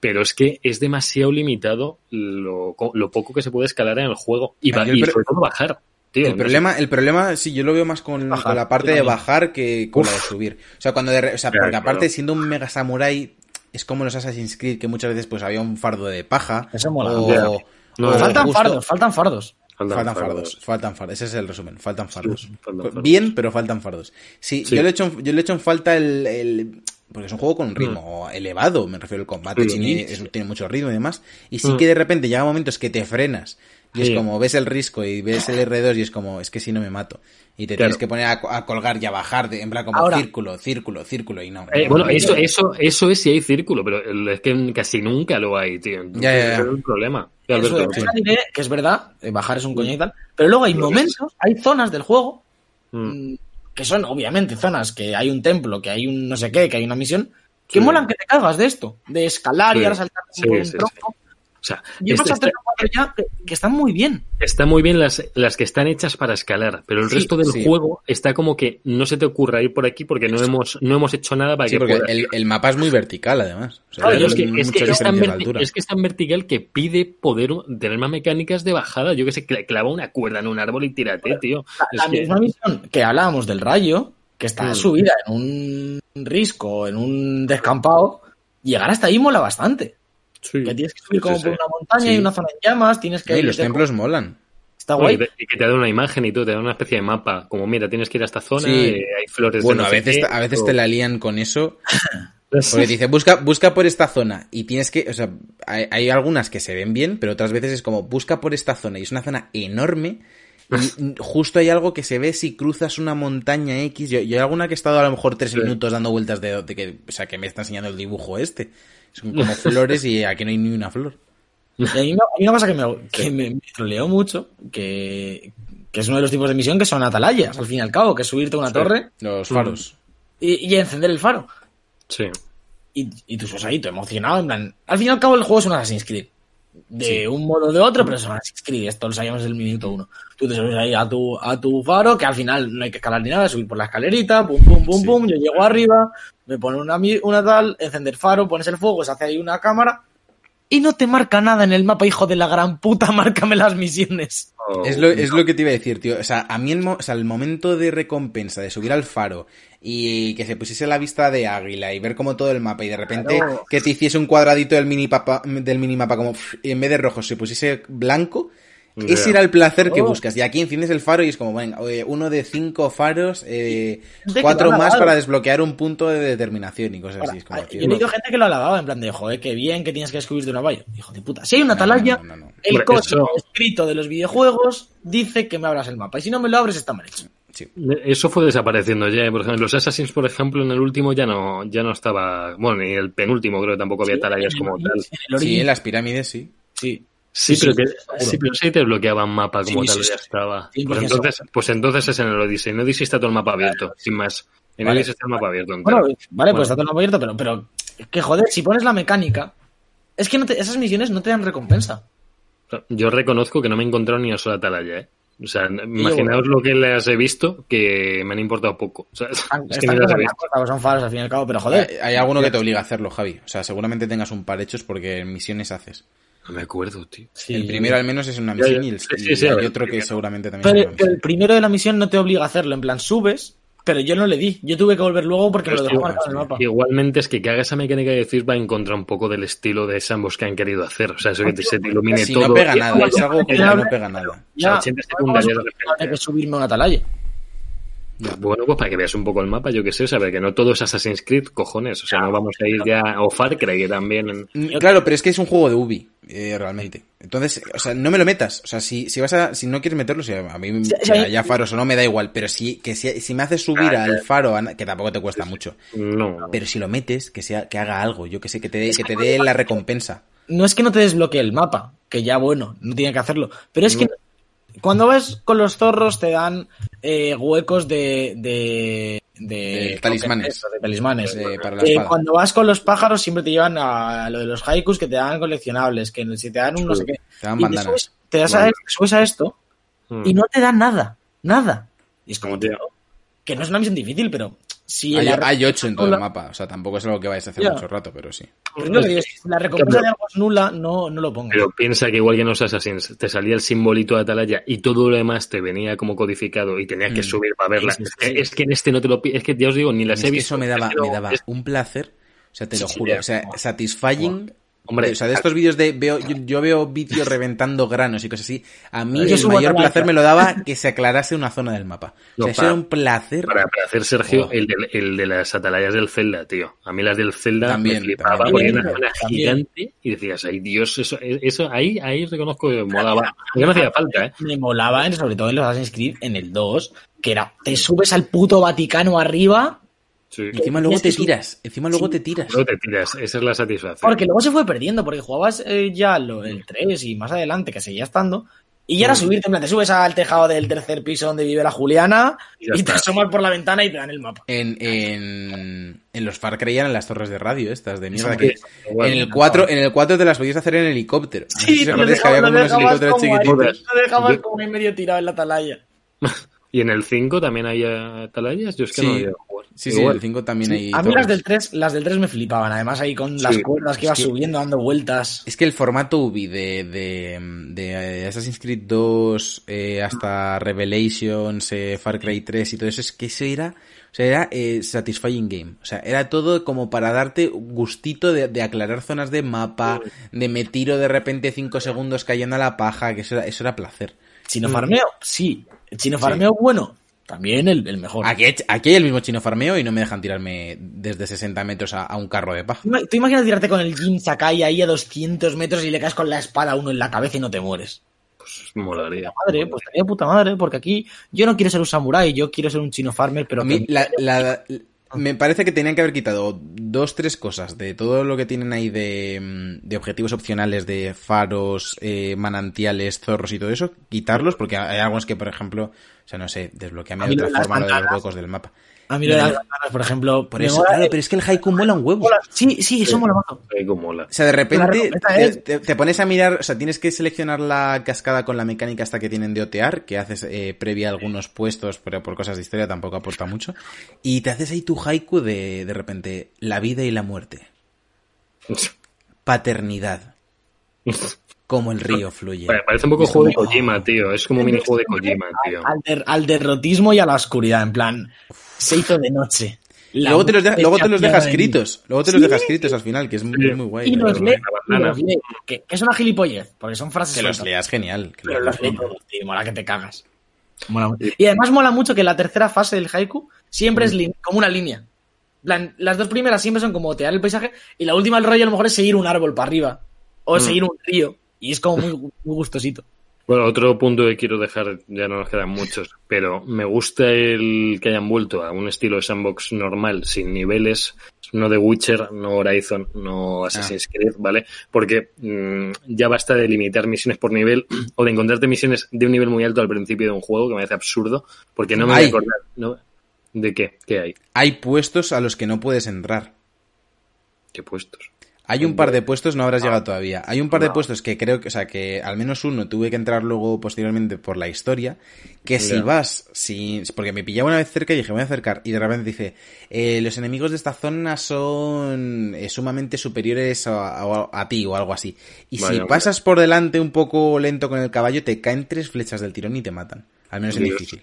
pero es que es demasiado limitado lo, lo poco que se puede escalar en el juego y, el y sobre todo bajar. Tío, el no problema, el problema, sí, yo lo veo más con, Bajar, con la parte de bajar que con la de subir. O sea, cuando de o sea, Claro, porque aparte claro. siendo un mega samurai, es como los Assassin's Creed, que muchas veces pues había un fardo de paja. Eso mola. o- faltan justo- fardos, faltan fardos. Faltan Faltan fardos. fardos, faltan fardos, ese es el resumen, faltan fardos. Sí, faltan fardos. Bien, pero faltan fardos. Sí, Sí. Yo, le he hecho, en- yo le he hecho en falta el, el- porque es un juego con un ritmo elevado, me refiero al combate, Mm. tiene, es- tiene mucho ritmo y demás, y sí Mm. que de repente llega momentos que te frenas, y es como ves el risco y ves el R2 y es como, es que si no me mato. Y te Claro. tienes que poner a, a colgar y a bajar, de, en plan como Ahora- círculo, círculo, círculo, y no. Eh, bueno, eso, eso, eso es si hay círculo, pero es que casi nunca lo hay, tío. Entonces, Ya, ya, es el problema. Eso, Alberto, diré que es verdad, eh, bajar es un coño y tal. Pero luego hay es. momentos, hay zonas del juego Mm. mm, que son obviamente zonas que hay un templo, que hay un no sé qué, que hay una misión, que Sí. molan que te cagas de esto, de escalar y ahora saltar un sí, tronco. O sea, Y hemos este- cuatro ya que, que están muy bien. está muy bien las, las que están hechas para escalar, pero el Sí, resto del sí. juego está como que no se te ocurra ir por aquí porque no hemos, no hemos hecho nada para Sí, que porque puedas. el, el mapa es muy vertical, además. O sea, Claro, hay es, que, es, que mucha es tan es que es vertical que pide poder tener más mecánicas de bajada. Yo que sé, cla- clava una cuerda en un árbol y tírate, tío. La, Es la que- misma misión que hablábamos del rayo, que está Mm. subida en un risco, en un descampado, llegar hasta ahí mola bastante. Sí. Que tienes que subir Sí, como sí, por sí. una montaña Sí. y una zona en llamas, tienes que No, y los templos molan. Está guay. y, que te da una imagen y todo, te da una especie de mapa. Como, mira, tienes que ir a esta zona, Sí. eh, hay flores de Bueno, no a veces, qué, a veces o- te la lían con eso. <laughs> Porque dice, busca, busca por esta zona. Y tienes que, o sea, hay, hay algunas que se ven bien, pero otras veces es como, busca por esta zona. Y es una zona enorme. Y justo hay algo que se ve si cruzas una montaña X. Yo, yo hay alguna que he estado a lo mejor tres Sí. minutos dando vueltas de, de que, o sea, que me está enseñando el dibujo este. Son como <laughs> flores y aquí no hay ni una flor. Y a mí, me- a mí una cosa que me, que me, me troleó mucho, que, que es uno de los tipos de misión que son atalayas, al fin y al cabo, que es subirte a una Sí. torre Los faros. y, y encender el faro. Sí. Y, y tú estás ahí, tú emocionado, en plan... Al fin y al cabo el juego es un Assassin's Creed. De Sí. un modo o de otro, pero es un Assassin's Creed. Esto lo sabíamos desde el minuto uno. Tú te subes ahí a tu, a tu faro, que al final no hay que escalar ni nada, subir por la escalerita, pum, pum, pum, Sí. pum, yo llego arriba, me pone una, mi- una tal, encender faro, pones el fuego, se hace ahí una cámara y no te marca nada en el mapa, hijo de la gran puta, <laughs> márcame las misiones. Oh, Es lo, es lo que te iba a decir, tío. O sea, a mí el, mo- o sea, el momento de recompensa, de subir al faro y que se pusiese la vista de águila y ver como todo el mapa y de repente Claro. que te hiciese un cuadradito del minimapa, del minimapa como y en vez de rojo se pusiese blanco, ese Ya. era el placer que Oh. buscas. Y aquí enciendes el faro y es como, bueno, uno de cinco faros, eh, De cuatro más para desbloquear un punto de determinación y cosas así. Es como, Yo he leído gente que lo alababa, en plan de, joder, qué bien que tienes que descubrirte una valla. Hijo de puta. Si hay una atalaya, no, no, no. el Hombre, código eso- escrito de los videojuegos dice que me abras el mapa. Y si no me lo abres, está mal hecho. Sí. Eso fue desapareciendo ya. Por ejemplo, los Assassins, por ejemplo, en el último ya no, ya no estaba. Bueno, ni el penúltimo creo que tampoco había atalayas como tal. El Sí, en las pirámides sí. sí. Sí, Sí, pero sí, que sí, pero sí te bloqueaban mapa como Sí, tal, sí, ya sí. estaba. Sí, Pues porque entonces, pues entonces es en el Odyssey. En Odyssey está todo el mapa abierto, sin más. En Vale. Odyssey está el mapa abierto. entero. Bueno, vale, Bueno. pues está todo abierto, pero, pero es que joder, si pones la mecánica, es que no te- esas misiones no te dan recompensa. Yo reconozco que no me he encontrado ni una sola atalaya, ¿eh? O sea, imaginaos lo que les he visto, que me han importado poco. O sea, Están, <laughs> es que están ni las he cosas visto. las cosas, son faros al fin y al cabo, pero joder. Hay, hay alguno que te obliga a hacerlo, Javi. O sea, seguramente tengas un par hechos porque en misiones haces. No me acuerdo, tío. Sí. El primero al menos es una misión ya. y el, Sí, sí, sí, y a hay otro que primero. seguramente también Pero, es una pero el primero de la misión no te obliga a hacerlo, en plan subes, pero yo no le di. Yo tuve que volver luego porque me lo dejó marcado en el mapa. Igualmente es que que haga esa mecánica de decir va a encontrar un poco del estilo de Sambos que han querido hacer. O sea, eso que te- se te ilumine Si todo. no pega nada, es algo que Ya, no pega nada. Ya, 80 no secundarias de vas a repente. que subirme a una atalaya. Bueno, pues para que veas un poco el mapa, yo que sé, o sea, que no todo es Assassin's Creed, cojones. O sea, no vamos a ir ya o Far Cry, que también. Mm, Claro, pero es que es un juego de Ubi, eh, realmente. Entonces, o sea, no me lo metas. O sea, si, si vas a, si no quieres meterlo, o sea, a mí haya faros o no me da igual, pero si, que si, si me haces subir al faro, que tampoco te cuesta mucho, No. pero si lo metes, que sea, que haga algo, yo que sé, que te dé, que te dé la recompensa. No es que no te desbloquee el mapa, que ya bueno, no tiene que hacerlo. Pero es que cuando vas con los zorros te dan eh, huecos de. de. de, De talismanes. de talismanes. Eh, para la Eh, cuando vas con los pájaros siempre te llevan a lo de los haikus que te dan coleccionables, que si te dan un no sé qué. Te dan Y te bandanas. subes, te das a, Vale. subes a esto y no te dan nada. Nada. Y es como, tío, que no es una misión difícil, pero si Hay, la, hay ocho en todo el mapa, o sea, tampoco es algo que vayas a hacer Ya. mucho rato, pero sí. digo, si la recompensa de algo es nula, no, no lo pongas. Pero piensa que igual que en los Assassins te salía el simbolito de Atalaya y todo lo demás te venía como codificado y tenías que Mm. subir para verla. Sí, sí, es, que, sí. es que en este no te lo Es que ya os digo, ni las Es he que visto. eso me daba, no- me daba es- un placer, o sea, te lo juro, sí, o sea, satisfying. Hombre, o sea, de estos vídeos de veo, yo, yo veo vídeos reventando granos y cosas así. A mí Yo el mayor placer me lo daba que se aclarase una zona del mapa. O No, sea, eso para- era un placer. Para, para hacer Sergio Oh. el, de, el de las atalayas del Zelda, tío. A mí las del Zelda También, me flipaba también. una zona gigante y decías, ay Dios, eso, eso ahí, ahí reconozco que molaba. Porque no hacía falta, ¿eh? Me molaba, sobre todo en los Assassin's Creed, en el 2, que era, te subes al puto Vaticano arriba, Sí. Y encima luego Es que te tiras, encima luego Sí. te tiras. Luego te tiras, esa es la satisfacción. porque luego se fue perdiendo, porque jugabas eh, ya lo, el 3 y más adelante, que seguía estando, y ya era subirte, en plan, te subes al tejado del tercer piso donde vive la Juliana, Y y te asomas por la ventana y te dan el mapa. En, en, en los Far Cry eran las torres de radio estas de mierda que Sí, en el 4 en el 4 te las podías hacer en helicóptero. No sé si Sí, que había dejabas, como ahí, dejabas como ahí medio tirado en la atalaya. <laughs> Y en el 5 también hay atalayas. Yo es que Sí. no había jugar. Sí, sí, en Igual. el 5 también Sí, hay a mí las del 3, las del 3 me flipaban, además ahí con las Sí, cuerdas que ibas que- subiendo, dando vueltas. Es que el formato UBI de, de, de Assassin's Creed 2 eh, hasta Revelations, eh, Far Cry 3 y todo eso, es que eso era, o sea, era eh, satisfying game. O sea, era todo como para darte gustito de, de aclarar zonas de mapa, de me tiro de repente 5 segundos cayendo a la paja, que eso era, eso era placer. Chino farmeo, sí. El chino farmeo, bueno, también el, el mejor. Aquí, hay- aquí hay el mismo chino farmeo y no me dejan tirarme desde 60 metros a, a un carro de paja. Tú ima- Tú imaginas tirarte con el Jin Sakai ahí a 200 metros y le caes con la espada a uno en la cabeza y no te mueres. Pues molaría. Madre, pues estaría puta madre, porque aquí yo no quiero ser un samurái, yo quiero ser un chino farmer, pero A mí, que- la- la- me parece que tenían que haber quitado dos, tres cosas de todo lo que tienen ahí de, mm, de objetivos opcionales de faros, eh, manantiales, zorros y todo eso, quitarlos, porque hay algunos que, por ejemplo, o sea, no sé, desbloqueame de otra forma lo de los huecos del mapa. A mí lo de las por ejemplo, Por eso, mola- claro, pero es que el haiku mola un huevo. mola- Sí, sí, eso mola. O sea, de repente te pones a mirar, o sea, tienes que seleccionar la cascada con la mecánica hasta que tienen de otear, que haces eh, previa a algunos puestos, pero por cosas de historia tampoco aporta mucho, y te haces ahí tu haiku de, de repente, la vida y la muerte, <laughs> paternidad, <laughs> como el río fluye. Parece un poco juego de Kojima, tío. Es como un minijuego de Kojima, tío. Al, der- al derrotismo y a la oscuridad, en plan, se hizo de noche. La luego te los, deja- luego te los hacía dejas de escritos, luego te los Sí. dejas escritos al final, que es muy, muy guay. Y los pero- lee, los que, que es una gilipollez, porque son frases Que los sueltas, leas genial. que pero los los lee leas todos, tío, mola que te cagas. Mola mucho. Y además mola mucho que la tercera fase del haiku siempre es como una línea. Plan, las dos primeras siempre son como tear el paisaje y la última el rollo a lo mejor es seguir un árbol para arriba o Mm. seguir un río y es como muy, muy gustosito. Bueno, otro punto que quiero dejar, ya no nos quedan muchos, pero me gusta el que hayan vuelto a un estilo de sandbox normal, sin niveles, no de Witcher, no Horizon, no Assassin's Creed, ¿vale? Porque mm, ya basta de limitar misiones por nivel <clears throat> o de encontrarte misiones de un nivel muy alto al principio de un juego, que me parece absurdo, porque no me voy a acordar, ¿no? ¿De qué? ¿Qué hay? Hay puestos a los que no puedes entrar. ¿Qué puestos? Hay un par de puestos, no habrás Ah. llegado todavía. Hay un par de puestos que creo que, o sea, que al menos uno tuve que entrar luego posteriormente por la historia. Que si vas, si, porque me pillaba una vez cerca y dije, voy a acercar. Y de repente dice, eh, los enemigos de esta zona son eh, sumamente superiores a, a- a ti o algo así. Y si pasas por delante un poco lento con el caballo, te caen tres flechas del tirón y te matan. Al menos en Dios. difícil.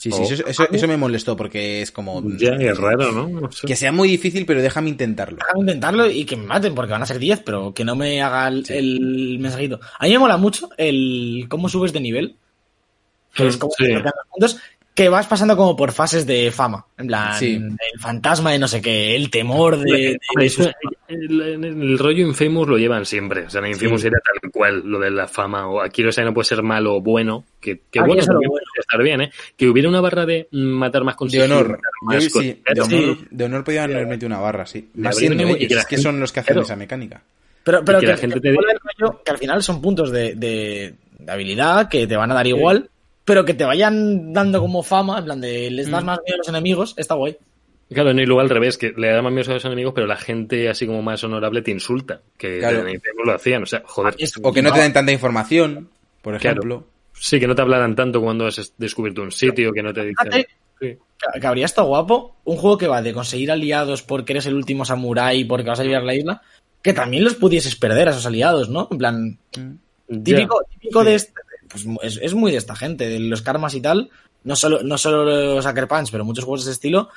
Sí, sí, eso, eso, eso me molestó porque es como... Ya, es raro, ¿no? No sé. Que sea muy difícil, pero déjame intentarlo. Déjame intentarlo y que me maten, porque van a ser 10, pero que no me haga el, el mensajito. A mí me mola mucho el cómo subes de nivel. Que es como Sí. desbloqueando puntos, que vas pasando como por fases de fama. En plan, Sí. el fantasma de no sé qué, el temor de. De- eso- el, el- el rollo Infamous lo llevan siempre. O sea, en Infamous Sí. era tal cual lo de la fama. O aquí lo sé, no puede ser malo o bueno. Que, que Aquí bueno, estar bien, ¿eh? Que hubiera una barra de mm, matar más con De honor. Yo, con- sí, de honor, de honor podían haber metido una barra, sí. Más siendo ellos, que gente- son los que hacen claro. esa mecánica. Pero, pero que que, la gente que te mola el rollo que al final son puntos de, de- de habilidad que te van a dar igual, pero que te vayan dando como fama, en plan de les das Mm. más miedo a los enemigos, está guay. Claro, no, y luego al revés, que le da más miedo a los enemigos, pero la gente así como más honorable te insulta. Que Claro. Infamous lo hacían. O sea, joder. Es- O que no te den tanta información, por Claro. Sí, que no te hablaran tanto cuando has descubierto un sitio, que no te dicen. Fíjate, Sí. Que, habría estado guapo. Un juego que va de conseguir aliados porque eres el último samurái porque vas a liberar la isla. Que también los pudieses perder a esos aliados, ¿no? En plan, típico, típico de este. Pues es, es muy de esta gente, de los karmas y tal. No solo, no solo los Sucker Punch, pero muchos juegos de ese estilo.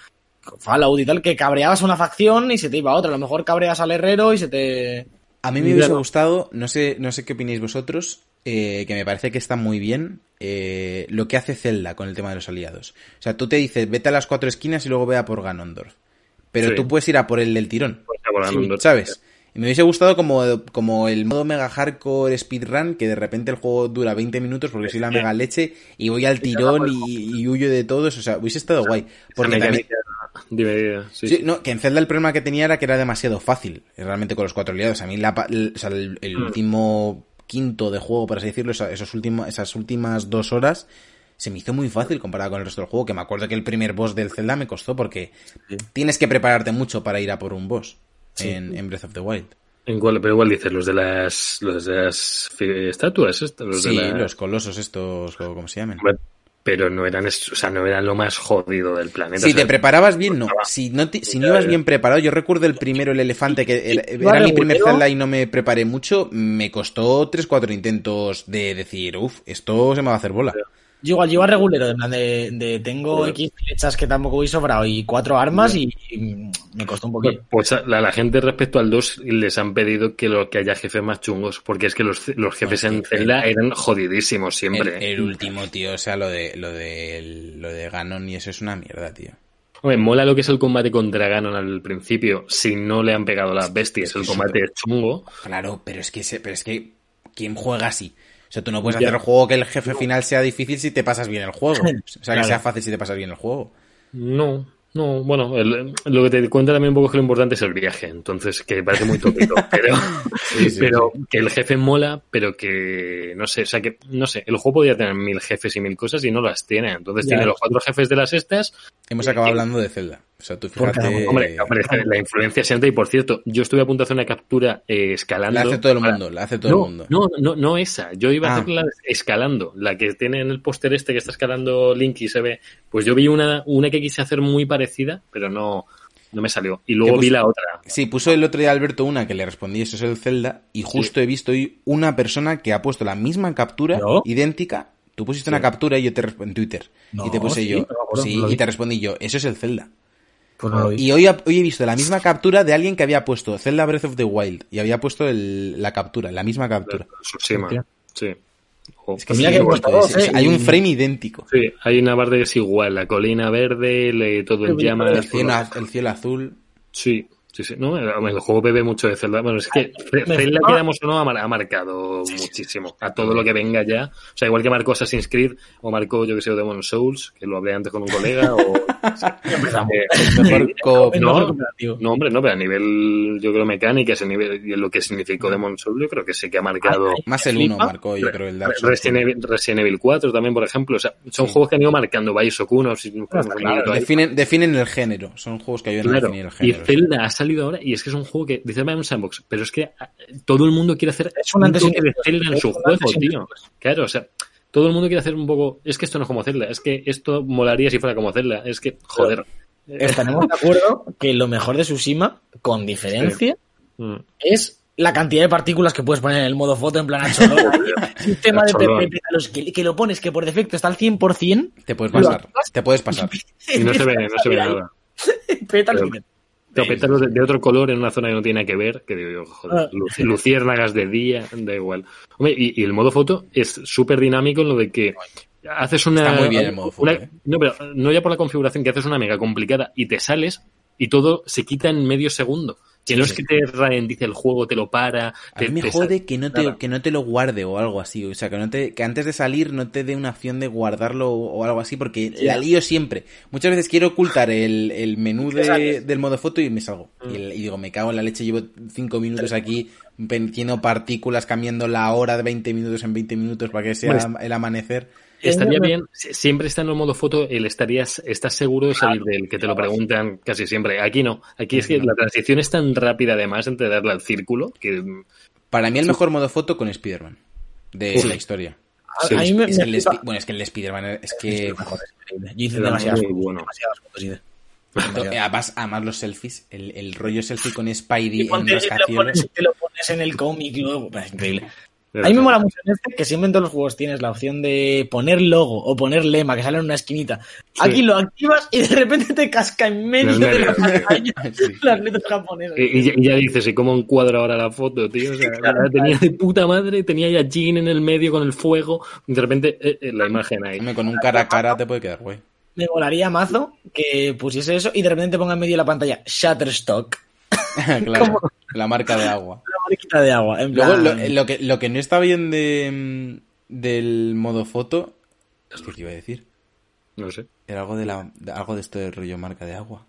Fallout y tal, que cabreabas una facción y se te iba a otra. A lo mejor cabreas al herrero y se te. A mí me hubiese gustado, no sé, no sé qué opináis vosotros, eh, que me parece que está muy bien eh, lo que hace Zelda con el tema de los aliados. O sea, tú te dices, vete a las cuatro esquinas y luego ve a por Ganondorf. Pero Sí. tú puedes ir a por el del tirón. ¿sabes? Y me hubiese gustado como, como el modo mega hardcore speedrun, que de repente el juego dura 20 minutos porque soy la mega leche y voy al tirón y, y huyo de todos. O sea, hubiese estado guay. Porque también, dividida, sí, Sí, sí. no, que en Zelda el problema que tenía era que era demasiado fácil, realmente con los cuatro aliados. A mí la, pa- el, o sea, el- el Mm. último quinto de juego, por así decirlo, esos últimos, esas últimas dos horas, se me hizo muy fácil comparado con el resto del juego, que me acuerdo que el primer boss del Zelda me costó porque Sí. tienes que prepararte mucho para ir a por un boss Sí. en, en Breath of the Wild. ¿En cuál? Pero igual dices, los de las, los de las estatuas, estos, los Sí, de la- los colosos estos, como se llaman. Pero no eran, es- o sea, no eran lo más jodido del planeta. Si o sea, te preparabas bien, no. Si no, te- si no ibas bien preparado, yo recuerdo el primero, el elefante, que era, mi primer. Zelda y no me preparé mucho, me costó 3-4 intentos de decir, uff, esto se me va a hacer bola. Yo igual llevo a regulero, en plan de, de tengo. X flechas que tampoco voy sobrado y cuatro armas y, y me costó un poquito. Pues a la, la gente respecto al 2 les han pedido que, lo, que haya jefes más chungos, porque es que los, los jefes No, en Zelda eran jodidísimos siempre. el último, tío, o sea, lo de, lo de, lo de Ganon y eso es una mierda, tío. Hombre, mola lo que es el combate contra Ganon al principio, si no le han pegado las bestias, Es que el combate es chungo. Claro, pero es que, se- pero es que, ¿quién juega así? O sea, tú no puedes Ya. hacer el juego que el jefe final sea difícil si te pasas bien el juego. <laughs> O sea, que sea fácil si te pasas bien el juego. No, no, bueno, el- lo que te cuenta también un poco es que lo importante es el viaje, entonces que parece muy tópico, <laughs> pero, Sí, sí, pero que el jefe mola, pero que no sé, o sea que, no sé, el juego podría tener mil jefes y mil cosas y no las tiene, entonces Ya. tiene los cuatro jefes de las estas, Hemos acabado hablando de Zelda. O sea, tú Porque, fíjate... hombre, hombre, la influencia siente y por cierto, yo estuve a punto de hacer una captura eh, escalando. la hace todo el para- mundo, la hace todo no, el mundo. no, no, no esa. Yo iba a Ah. hacerla escalando. La que tiene en el póster este que está escalando Link y se ve. Pues yo vi una, una que quise hacer muy parecida, pero no, no me salió. Y luego ¿Qué vi la otra. Sí, puso el otro día Alberto una que le respondí, eso es el Zelda, y justo he visto hoy una persona que ha puesto la misma captura, idéntica. Tú pusiste Sí. una captura y yo te respondí en Twitter. No, y te puse sí, yo. acuerdo, sí, y te respondí yo. Eso es el Zelda. Pues no lo vi. Y hoy, hoy he visto la misma captura de alguien que había puesto Zelda Breath of the Wild. Y había puesto el- la captura, la misma captura. Sí. Es que Pues sí, mira que dos, ¿eh? hay un Y- frame idéntico. Sí, hay una parte que es igual. La colina verde, le- todo en llamas. El cielo, el cielo azul. Sí, sí, sí. No, el juego bebe mucho de Zelda. Bueno, es que Zelda, quedamos o no, ha mar- ha marcado muchísimo. A todo lo que venga ya. O sea, igual que marcó Assassin's Creed, o marcó, yo que sé, Demon Souls, que lo hablé antes con un colega, o... <laughs> Empezamos. eh, no, no, hombre, no, pero a nivel, yo creo, mecánicas, a nivel, y lo que significó Demon Souls, yo creo que sí que ha marcado... Ah, Más el Flipa. 1 marcó, yo creo, el Dark Souls. Resident Evil, Resident Evil 4 también, por ejemplo. O sea, son juegos que han ido marcando Bioshock 1. Si no Está claro, Definen, definen el género. Son juegos que ayudan a definir el y género. Zelda ha salido ahora y es que es un juego que dice un sandbox, pero es que ah, todo el mundo quiere hacer Es un un antes y un toque de. Zelda en su juego, tío. Claro, o sea, todo el mundo quiere hacer un poco, es que esto no es como Zelda, es que esto molaría si fuera como Zelda, es que, joder. Estaremos de acuerdo que lo mejor de Tsushima, con diferencia, Mm. es la cantidad de partículas que puedes poner en el modo foto en plan a cholón. <laughs> Sistema de Cholón. PP, los que, que lo pones que por defecto está al 100%, Te puedes pasar. Te puedes pasar. Y no se ve, no se ve <laughs> nada. Pero- 100%. Te pétalos de, de otro color en una zona que no tiene que ver, que digo yo, joder, Ah. lu- luciérnagas de día, da igual. Hombre, y, y el modo foto es súper dinámico en lo de que haces una... Está muy bien el modo foto, una- ¿eh? No, pero no ya por la configuración, que haces una mega complicada y te sales y todo se quita en medio segundo. Que no es que te ralentice el juego, te lo para. A te- mí me te jode que no, te, nada. que no te lo guarde o algo así. O sea, que, no te, que antes de salir no te dé una opción de guardarlo o, o algo así, porque la lío siempre. Muchas veces quiero ocultar el, el menú de- del modo foto y me salgo. Mm. Y, digo, me cago en la leche, llevo cinco minutos aquí metiendo partículas, cambiando la hora de 20 minutos en 20 minutos para que sea el amanecer. Estaría bien, si- siempre está en el modo foto, el estarías, estás seguro de salir del que te lo preguntan casi siempre. Aquí no, aquí es que la transición es tan rápida además entre darle al círculo que Para mí el mejor modo foto con Spider-Man de la historia. A, Sí, a mí me, Es me que el de flipa- Spi- bueno, es que el de Spider-Man es que... Joder, es increíble. Yo hice demasiadas, muy bueno. demasiadas fotos, hice. Eh, Además, además los selfies, el, el rollo selfie con Spidey Y en ponte- te, lo rascacielos. pones, te lo pones en el cómic luego. Es increíble. A mí me mola mucho en este que siempre en todos los juegos tienes la opción de poner logo o poner lema que sale en una esquinita. Aquí lo activas y de repente te casca en medio, de la pantalla <laughs> Sí. las letras japonesas. Y, y ya- y ya dices, ¿y cómo encuadro ahora la foto, tío? O sea, <laughs> la tenía de puta madre, tenía ya Jean en el medio con el fuego, y de repente eh, eh, la imagen ahí. Con un cara a cara te puede quedar guay. Me molaría mazo que pusiese eso y de repente ponga en medio de la pantalla Shutterstock, <laughs> claro, la marca de agua. Marquita de agua. En Luego, plan, lo, lo que, lo que no está bien de, mm, del modo foto, es que te iba a decir, No sé. era algo de, la, de- algo de esto del rollo marca de agua.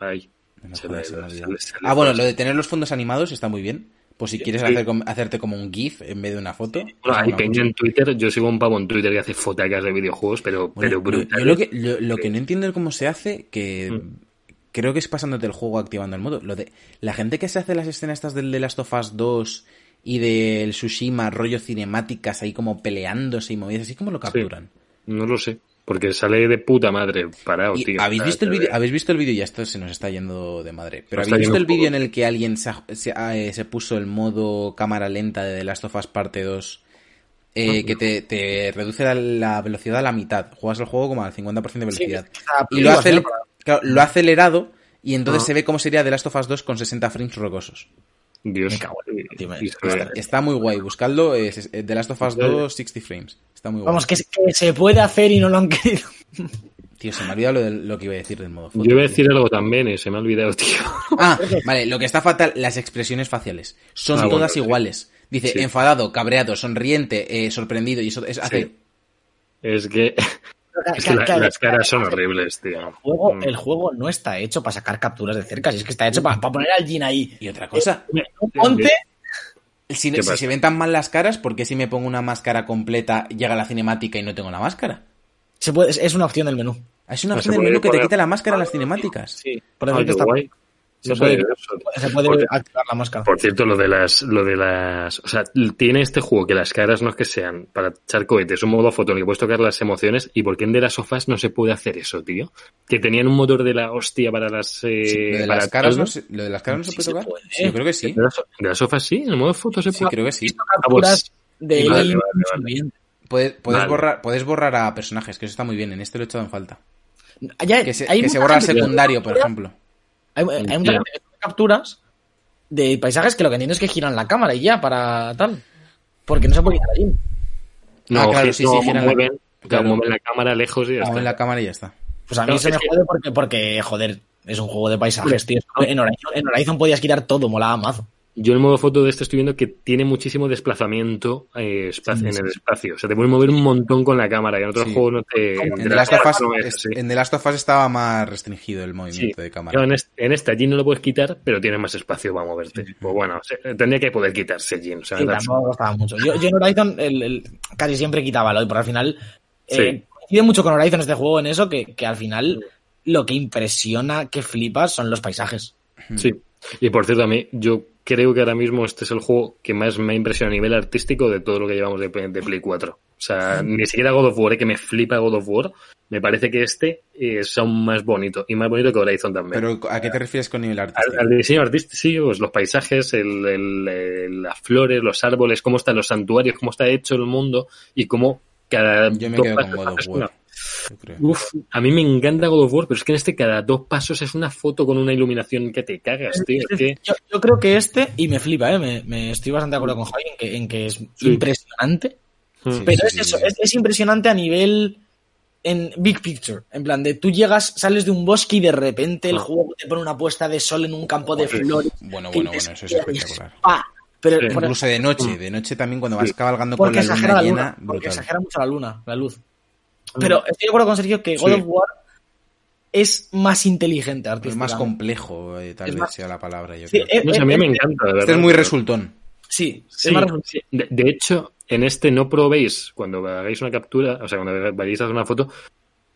Ahí. No me Se me ha se le ah, bueno, lo de tener los fondos animados está muy bien. Pues si quieres Sí. hacer hacerte como un GIF en vez de una foto. Bueno, pues hay peña en Twitter, yo sigo un pavo en Twitter que hace fotacas de videojuegos, pero, Bueno, pero yo- brutal. yo lo que, lo, lo que no entiendo es cómo se hace, que Mm. Creo que es pasándote el juego activando el modo. Lo de la gente que se hace las escenas estas del The Last of Us 2 y del Tsushima, rollo cinemáticas ahí como peleándose y movidas, así como lo capturan. No lo sé, porque sale de puta madre parado, Y tío. ¿Habéis visto el se vídeo? ve- ¿Habéis visto el vídeo? Ya esto se nos está yendo de madre. Pero Nos ¿habéis visto el vídeo en el que alguien se, ha- eh, se puso el modo cámara lenta de The Last of Us parte 2? eh, que te, te reduce la, la velocidad a la mitad. Juegas el juego como al 50% de velocidad. y lo ha, acel- para- claro, lo ha acelerado y entonces Ah. se ve cómo sería The Last of Us 2 con 60 frames rocosos. Dios. Me cago en- Y- tío, me- y se ve- Está muy guay. Buscadlo. Es, The Last of Us 2 60 frames. Está muy guay. Vamos, que, se- que se puede hacer y no lo han querido. <laughs> Tío, se me ha olvidado lo, de- lo que iba a decir del modo foto. Yo iba a tío. decir algo también y se me ha olvidado, <laughs> tío. Ah, vale, lo que está fatal, las expresiones faciales. Son Ah, todas iguales. Dice Sí. enfadado, cabreado, sonriente, eh, sorprendido y eso es, hace... Sí. Es que, es que la- las caras son horribles, tío. El juego, Mm. el juego no está hecho para sacar capturas de cerca, si es que está hecho para, para poner al Jin ahí. Y otra cosa, monte, si, se ven tan mal las caras, ¿por qué si me pongo una máscara completa llega la cinemática y no tengo la máscara? se puede, es- una opción del menú. Es una opción del menú que te quita la máscara en las cinemáticas. Sí, por Ah, ejemplo, está- guay. Se No puede, se Porque- activar la máscara. Por cierto, lo de las, lo de las, o sea, tiene este juego que las caras no es que sean para echar cohetes, es un modo foto en el que puedes tocar las emociones y por qué en de las sofás no se puede hacer eso, tío. Que tenían un motor de la hostia para las, eh, Sí, lo, de para las caras no se, lo de las caras no se puede se tocar. puede. Sí, yo creo que sí. De las, de las sofás sí, en el modo foto se Sí, puede. creo que sí. de Vale, vale, vale. Puedes, borrar, puedes borrar a personajes, que eso está muy bien. En este lo he echado en falta. Ya- Que se, que borra que- secundario, por ejemplo. Hay, hay mucha Ya. gente que toma capturas de paisajes que lo que tienen es que giran la cámara y ya para tal. Porque no se puede quitar allí. No, Ah, claro, sí, no, sí, giran la- mueven, claro. mueven la cámara lejos y ya Pongo está. la cámara y ya está. Pues a mí No, se me que- jode porque, porque, joder, es un juego de paisajes, tío. En Horizon, en Horizon podías quitar todo, molaba mazo. Yo el modo foto de este estoy viendo que tiene muchísimo desplazamiento eh, espacio- Sí, en el espacio. O sea, te puedes mover un montón con la cámara y en otros Sí. juegos no te... En te The la Last of Us, no es es- así. en The Last of Us estaba más restringido el Sí. movimiento de cámara. En, este, en esta allí no lo puedes quitar, pero tienes más espacio para moverte. Pues bueno, tendría que poder quitarse Jin. O sea, tampoco gustaba mucho. Yo, yo en Horizon el, el- casi siempre quitaba lo, pero al final Sí. eh, coincide mucho con Horizon este juego en eso, que, que al final lo que impresiona, que flipas, son los paisajes. Sí. Y por cierto, a mí, yo creo que ahora mismo este es el juego que más me ha impresionado a nivel artístico de todo lo que llevamos de, de Play 4. O sea, ni siquiera God of War, eh, que me flipa God of War. Me parece que este es aún más bonito. Y más bonito que Horizon también. Pero ¿a qué te refieres con nivel artístico? al diseño artístico, sí, pues los paisajes, el, el- el- las flores, los árboles, cómo están los santuarios, cómo está hecho el mundo y cómo cada Yo me quedo con God of una- War. Uf, a mí me encanta God of War, pero es que en este cada dos pasos es una foto con una iluminación que te cagas, tío. Es que Yo, yo creo que este, y me flipa, ¿eh? me, me estoy bastante de acuerdo con Javi en que, en que es impresionante, Mm. pero sí, es sí, eso, sí. es, es impresionante a nivel en big picture, en plan de tú llegas, sales de un bosque y de repente el Ah. juego te pone una puesta de sol en un campo de flores. Bueno, bueno, bueno, eso es "Hostia, espectacular. ¡pa!". Pero Incluso de noche, de noche también cuando vas Sí. cabalgando por porque la luna la llena, luna, porque brutal. exagera mucho la luna, la luz. Pero estoy de acuerdo con Sergio que God Sí. of War es más inteligente Es más complejo, eh, tal Es vez más- sea la palabra, yo Sí, creo. eh, no sé, a mí eh, me eh, encanta, de verdad. Este es muy resultón. Sí, Sí, es más resultante. sí. De, de hecho, en este no probéis, cuando hagáis una captura, o sea, cuando vayáis a hacer una foto,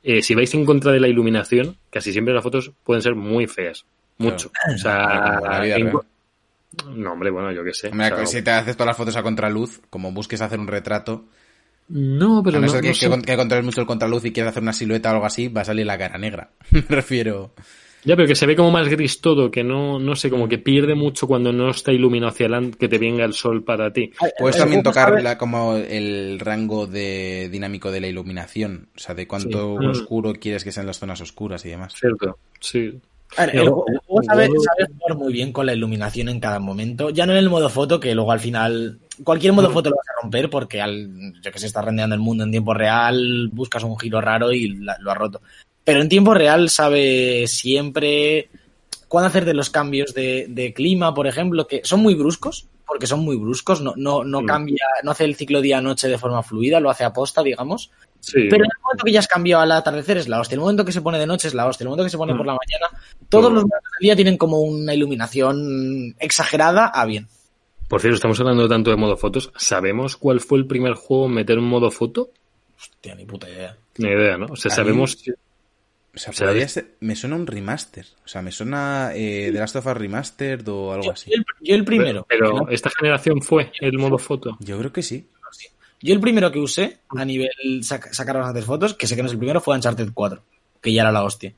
eh, si vais en contra de la iluminación, casi siempre las fotos pueden ser muy feas. Mucho. O sea, vida en no, hombre, bueno, yo qué sé. Hombre, O sea, si te haces todas las fotos a contraluz, como busques hacer un retrato, No, pero a no, no, que, no que sé. con- que controles mucho el contraluz y quieras hacer una silueta o algo así, va a salir la cara negra. <laughs> Me refiero. Ya, pero que se ve como más gris todo, que no, no sé, como que pierde mucho cuando no está iluminado hacia adelante, que te venga el sol para ti. Puedes también juego tocar sabe- la- como el rango de dinámico de la iluminación, o sea, de cuánto Sí. Mm. oscuro quieres que sean las zonas oscuras y demás. Cierto, sí. A ver, el juego el juego sabe, jugar muy bien con la iluminación en cada momento. Ya no en el modo foto, que luego al final cualquier modo foto lo vas a romper porque al, yo que sé, está rendeando el mundo en tiempo real, buscas un giro raro y la- lo has roto. Pero en tiempo real sabe siempre cuándo hacer de los cambios de, de clima, por ejemplo, que son muy bruscos, porque son muy bruscos, no, no, no Mm. cambia, no hace el ciclo día-noche de forma fluida, lo hace aposta, digamos. Sí. Pero en el momento que ya has cambiado al atardecer es la hostia, el momento que se pone de noche es la hostia, el momento que se pone Mm. por la mañana, todos Mm. los momentos del día tienen como una iluminación exagerada a bien. Por cierto, estamos hablando tanto de modo fotos. ¿Sabemos cuál fue el primer juego en meter un modo foto? Hostia, ni puta idea. Ni idea, ¿no? O sea, mí- sabemos... O sea, ser- me suena un remaster, o sea, me suena eh, The Last of Us Remastered o algo Yo, así. yo el, yo el primero, Pero ¿no? esta generación fue el modo foto. Yo creo que sí. Yo el primero que usé a nivel sac- sacar bastantes fotos, que sé que no es el primero, fue Uncharted 4, que ya era la hostia.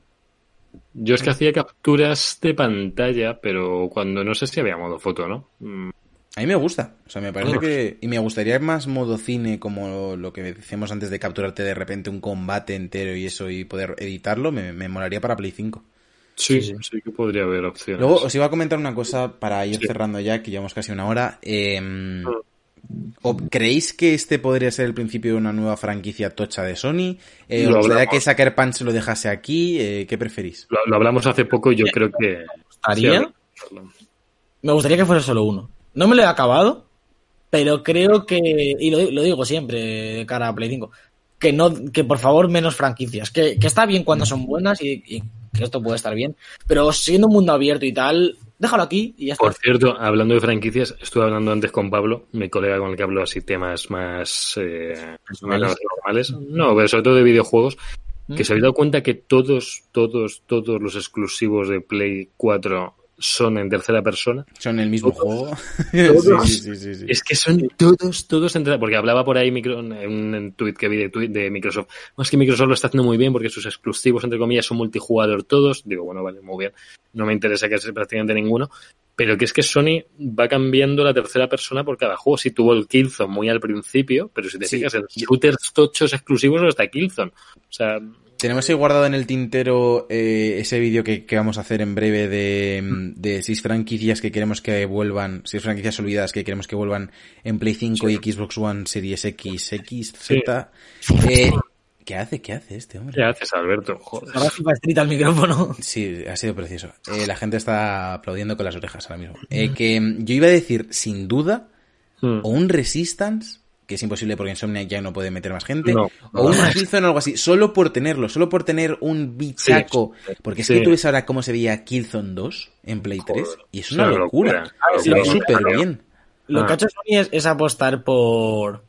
Yo es que hacía capturas de pantalla, pero cuando no sé si había modo foto, ¿no? Mm, A mí me gusta, o sea, me parece que... Y me gustaría más modo cine, como lo que decíamos antes de capturarte de repente un combate entero y eso y poder editarlo, me, me molaría para Play 5. Sí, Sí, sí, que podría haber opciones. Luego os iba a comentar una cosa para ir Sí. cerrando ya, que llevamos casi una hora. Eh, ¿o ¿Creéis que este podría ser el principio de una nueva franquicia tocha de Sony? Eh, ¿Os gustaría que Sucker Punch lo dejase aquí? Eh, ¿Qué preferís? Lo, lo hablamos hace poco y yo creo que... Sí, Me gustaría que fuera solo uno. No me lo he acabado, pero creo que, y lo, lo digo siempre de cara a Play 5, que no, que por favor menos franquicias. Que, que está bien cuando son buenas y, y que esto puede estar bien, pero siendo un mundo abierto y tal, déjalo aquí y ya está. Por cierto, hablando de franquicias, estuve hablando antes con Pablo, mi colega con el que hablo así temas más eh, Personales. menos normales. No, pero sobre todo de videojuegos, ¿Mm? que se había dado cuenta que todos, todos, todos los exclusivos de Play 4 son en tercera persona. ¿Son el mismo Todos. juego? <laughs> Todos. sí, sí, sí, sí. Es que son todos, todos en tercera, porque hablaba por ahí micro, en un, tweet que vi de, tweet de Microsoft. No, es que Microsoft lo está haciendo muy bien porque sus exclusivos, entre comillas, son multijugador todos. Digo, bueno, vale, muy bien. No me interesa que sea prácticamente ninguno. Pero que es que Sony va cambiando la tercera persona por cada juego. Si tuvo el Killzone muy al principio, pero si te Sí. fijas en shooters tochos exclusivos no está Killzone. O sea, Tenemos ahí guardado en el tintero eh, ese vídeo que, que vamos a hacer en breve de, de seis franquicias que queremos que vuelvan, seis franquicias olvidadas que queremos que vuelvan en Play 5 y Xbox One Series X, X, Z. Eh, ¿Qué hace? ¿Qué hace este hombre? ¿qué haces, Alberto? Joder. Ahora Street al micrófono. Sí, ha sido precioso. Eh, la gente está aplaudiendo con las orejas ahora mismo. Eh, que mm, yo iba a decir, sin duda, o un Resistance, que es imposible porque Insomniac ya no puede meter más gente, No, o un no. Killzone o algo así, solo por tenerlo, solo por tener un bichaco. porque es sí. que tú ves ahora cómo se veía Killzone 2 en Play 3 Joder, y es una locura. locura. Se Lo- ve súper bien. Lo Ah. que ha hecho Sony es, es apostar por,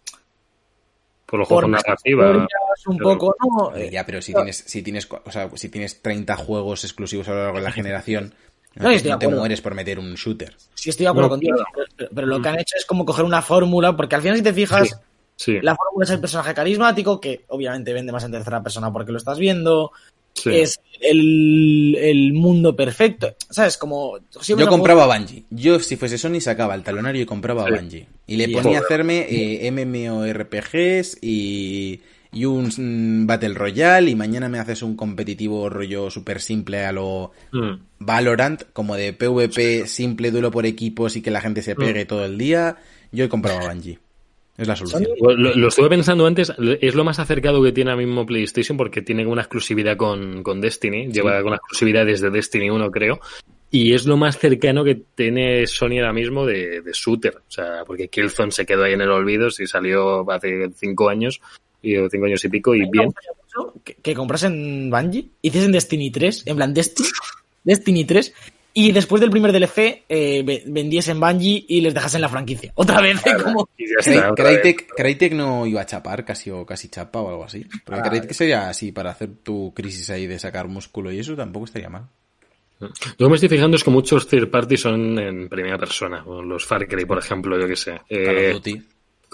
Por los juegos narrativa. un poco, no, eh, Ya, pero si tienes, si tienes, o sea, si tienes 30 juegos exclusivos a lo largo de la generación, No, te- estoy de te mueres por meter un shooter. sí estoy de acuerdo No, contigo, claro. pero, pero lo que han hecho es como coger una fórmula, porque al final si te fijas, Sí. Sí, la fórmula es el personaje carismático, que obviamente vende más en tercera persona porque lo estás viendo, sí. es el, el mundo perfecto, ¿sabes? Como... siempre Yo compraba a Bungie. Yo, si fuese Sony, sacaba el talonario y compraba Sí. a Bungie. Y le Y- ponía a hacerme eh, MMORPGs y, y un mm, Battle Royale. Y mañana me haces un competitivo rollo súper simple a lo Hmm. Valorant, como de PvP simple, duelo por equipos y que la gente se pegue todo el día. Yo he comprado a Bungie. Es la solución. Lo, lo estuve pensando antes, es lo más acercado que tiene ahora mismo PlayStation porque tiene una exclusividad con, con Destiny, lleva con exclusividad desde Destiny 1 creo, y es lo más cercano que tiene Sony ahora mismo de, de shooter, o sea, porque Killzone se quedó ahí en el olvido, si salió hace cinco años, y o cinco años y pico, y bien. Que, que comprasen Bungie, hiciesen Destiny 3, en plan Destiny, Destiny 3, y después del primer DLC eh, ve- vendiesen Bungie y les dejasen la franquicia. <laughs> Otra vez, como... Está. Crytek, Crytek no iba a chapar casi o casi chapa o algo así. Porque Ah, Crytek sería así para hacer tu crisis ahí de sacar músculo y eso tampoco estaría mal. Lo que me estoy fijando es que muchos third parties son en primera persona, o los Far Cry, por ejemplo, yo que sé. Call of Eh, Duty.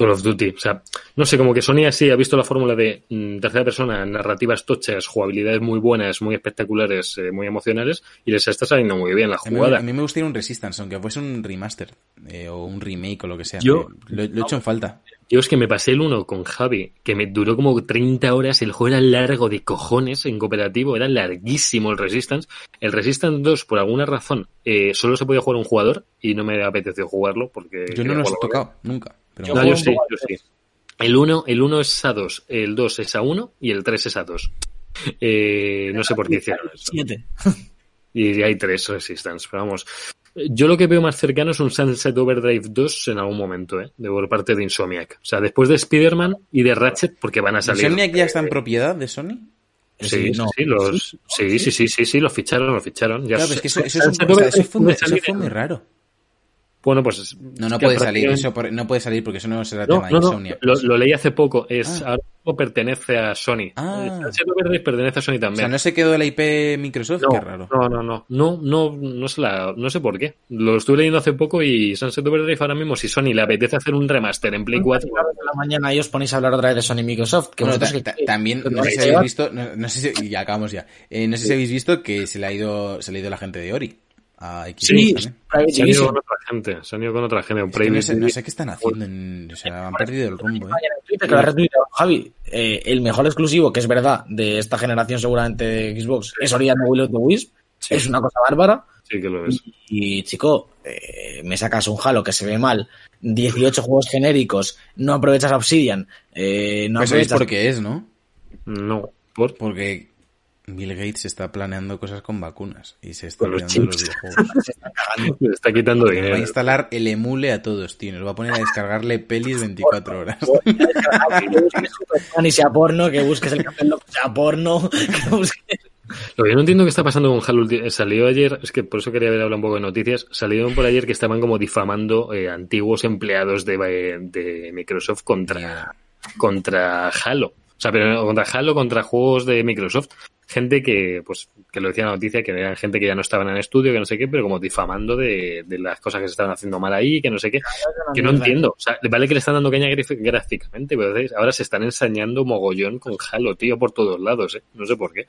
Call of Duty. O sea, no sé, como que Sony así ha visto la fórmula de mm, tercera persona, narrativas tochas, jugabilidades muy buenas, muy espectaculares, eh, muy emocionales, y les está saliendo muy bien la A mí, jugada. a mí me gustaría un Resistance, aunque fuese un remaster eh, o un remake o lo que sea. Yo- lo, lo he hecho en falta. Yo es que me pasé el uno con Javi, que me duró como 30 horas, el juego era largo de cojones en cooperativo, era larguísimo el Resistance. El Resistance 2, por alguna razón, eh, solo se podía jugar un jugador y no me apeteció jugarlo porque... Yo no los he tocado, nunca. Pero Yo No, yo sí, yo sí. El 1 el uno es a 2, el 2 es a 1 y el 3 es a 2. <laughs> Eh, no sé por qué hicieron eso. Siete. <laughs> Y hay tres Resistance, pero vamos. Yo lo que veo más cercano es un Sunset Overdrive 2 en algún momento, ¿eh? De por parte de Insomniac. O sea, después de Spider-Man y de Ratchet, porque van a salir. ¿Insomniac ya está en propiedad de Sony? Sí, sí, no. sí, los, sí, sí, sí, sí, sí, los ficharon, los ficharon. Ya Claro, es que eso, eso es un- o sea, eso fue, eso muy raro. Bueno, pues. No, no puede salir, eso por- no puede salir porque eso no será No, tema de no, no, Insomniac. lo, lo leí hace poco. Es, Ah. Ahora mismo pertenece a Sony. Ah. El Sunset Overdrive pertenece a Sony O sea, también. no se quedó la IP Microsoft, No, qué raro. no, no, no, no, no, no sé, la, no sé por qué. Lo estuve leyendo hace poco y Sunset Overdrive ahora mismo, si Sony le apetece hacer un remaster en Play 4, En la mañana y os ponéis a hablar otra vez de Sony y Microsoft. Que Bueno, que- ta- también, no sé si habéis visto, no, no sé si, y acabamos ya. Eh, no sé si habéis visto que se le ha ido, se le ha ido la gente de Ori a Xbox Sí, también. Se han ido con otra gente, se han ido con otra gente. un Es que no, sé, no Division. sé qué están haciendo, en- o sea, han perdido el rumbo, ¿eh? Twitter, que lo ha retuiteado Javi, eh, el mejor exclusivo, que es verdad, de esta generación seguramente de Xbox, es Ori and the Will of the Wisp. Sí. Es una cosa bárbara. Sí que lo es. Y, chico, eh, me sacas un Halo que se ve mal, 18 juegos genéricos, no aprovechas Obsidian, eh, no Pues sabéis aprovechas... por qué es, ¿no? No, por Porque Bill Gates está planeando cosas con vacunas y se está los los videojuegos. <laughs> le está quitando Va a dinero. instalar el emule a todos, tío. Nos va a poner a descargarle pelis 24 horas. Que <laughs> busques Superman y sea porno, que busques el Café sea porno, que busques... Lo que no entiendo qué está pasando con Halo. ulti- Salió ayer, es que por eso quería haber hablado un poco de noticias. Salieron por ayer que estaban como difamando eh, antiguos empleados de, de Microsoft contra, contra Halo. O sea, pero no, contra Halo, contra juegos de Microsoft. Gente que, pues, que lo decía la noticia, que eran gente que ya no estaban en estudio, que no sé qué, pero como difamando de, de las cosas que se estaban haciendo mal ahí, que no sé qué. Que no entiendo. O sea, vale que le están dando caña gráficamente, pero ahora se están ensañando mogollón con Halo, tío, por todos lados, ¿eh? No sé por qué.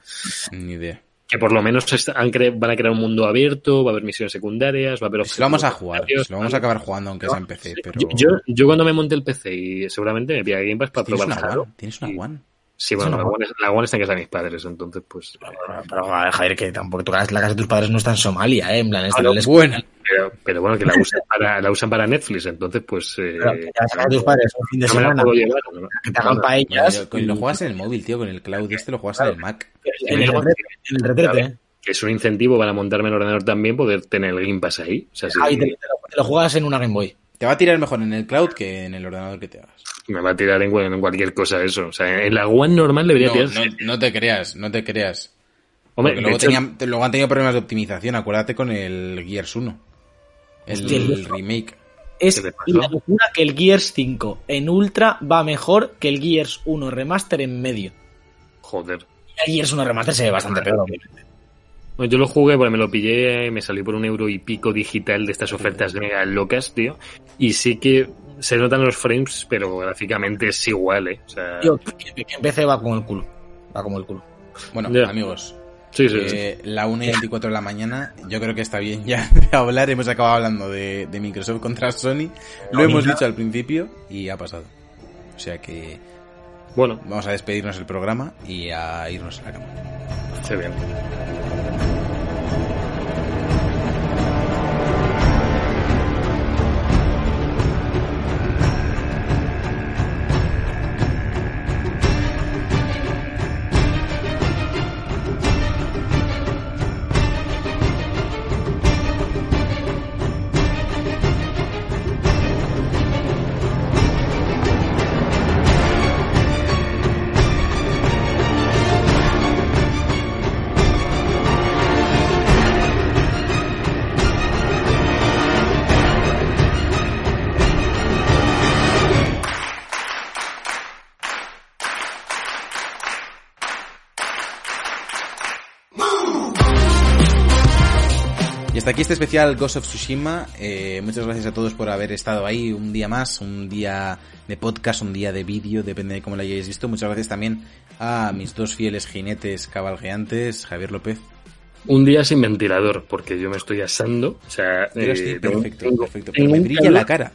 Ni idea. Que por lo menos han cre- van a crear un mundo abierto, va a haber misiones secundarias, va a haber... Si lo vamos a jugar, si lo vamos a acabar jugando aunque sea en PC, pero... Yo, yo, yo cuando me monte el PC y seguramente me pilla Game Pass para Tienes probar una Halo. One, tienes una Y- One. Sí, bueno, la One, está en casa de mis padres, entonces pues... Pero, joder, Javier, que tampoco tu casa- la casa de tus padres no está en Somalia, ¿eh? En plan, es Ah, no, les- Bueno, Pero, pero bueno, que la usan para, la usan para Netflix, entonces pues... eh, pero que la casa de tus padres un fin de no me semana, llevar. ¿no? que te hagan No, paellas. Lo juegas en el móvil, tío, con el cloud este lo juegas en el Mac. En el retrete, en el retrete, ¿eh? que es un incentivo para montarme el ordenador también poder tener el Game Pass ahí. O sea, si Javi, te, te lo, te lo juegas en una Game Boy. Te va a tirar mejor en el cloud que en el ordenador que te hagas. me va a tirar en, en cualquier cosa eso. O sea, en la One normal debería No, tirarse. no, no te creas, no te creas. Hombre, luego, hecho, tenían- te- luego han tenido problemas de optimización, acuérdate con el Gears 1. El, Hostia, el- remake. Es la locura que el Gears 5 en Ultra va mejor que el Gears 1 Remaster en medio. Joder. Y el Gears 1 Remaster se ve bastante peor. obviamente. Bueno, yo lo jugué porque me lo pillé, me salió por un euro y pico digital de estas ofertas mega locas, tío. Y sí que se notan los frames, pero gráficamente es igual, ¿eh? O sea, Tío, que, PC va como el culo. Va como el culo. Bueno, amigos, sí, sí, sí. la 1 y <laughs> 24 de la mañana, yo creo que está bien ya <laughs> de hablar. Hemos acabado hablando de, de Microsoft contra Sony. Lo hemos dicho al principio y ha pasado. O sea que Bueno, vamos a despedirnos del programa y a irnos a la cama. Se bien. Hasta aquí este especial Ghost of Tsushima. Eh, muchas gracias a todos por haber estado ahí un día más, un día de podcast, un día de vídeo, depende de cómo lo hayáis visto. Muchas gracias también a mis dos fieles jinetes cabalgueantes, Javier López. Un día sin ventilador, porque yo me estoy asando. O sea, eh, perfecto, tengo- perfecto. Pero me brilla calor- la cara.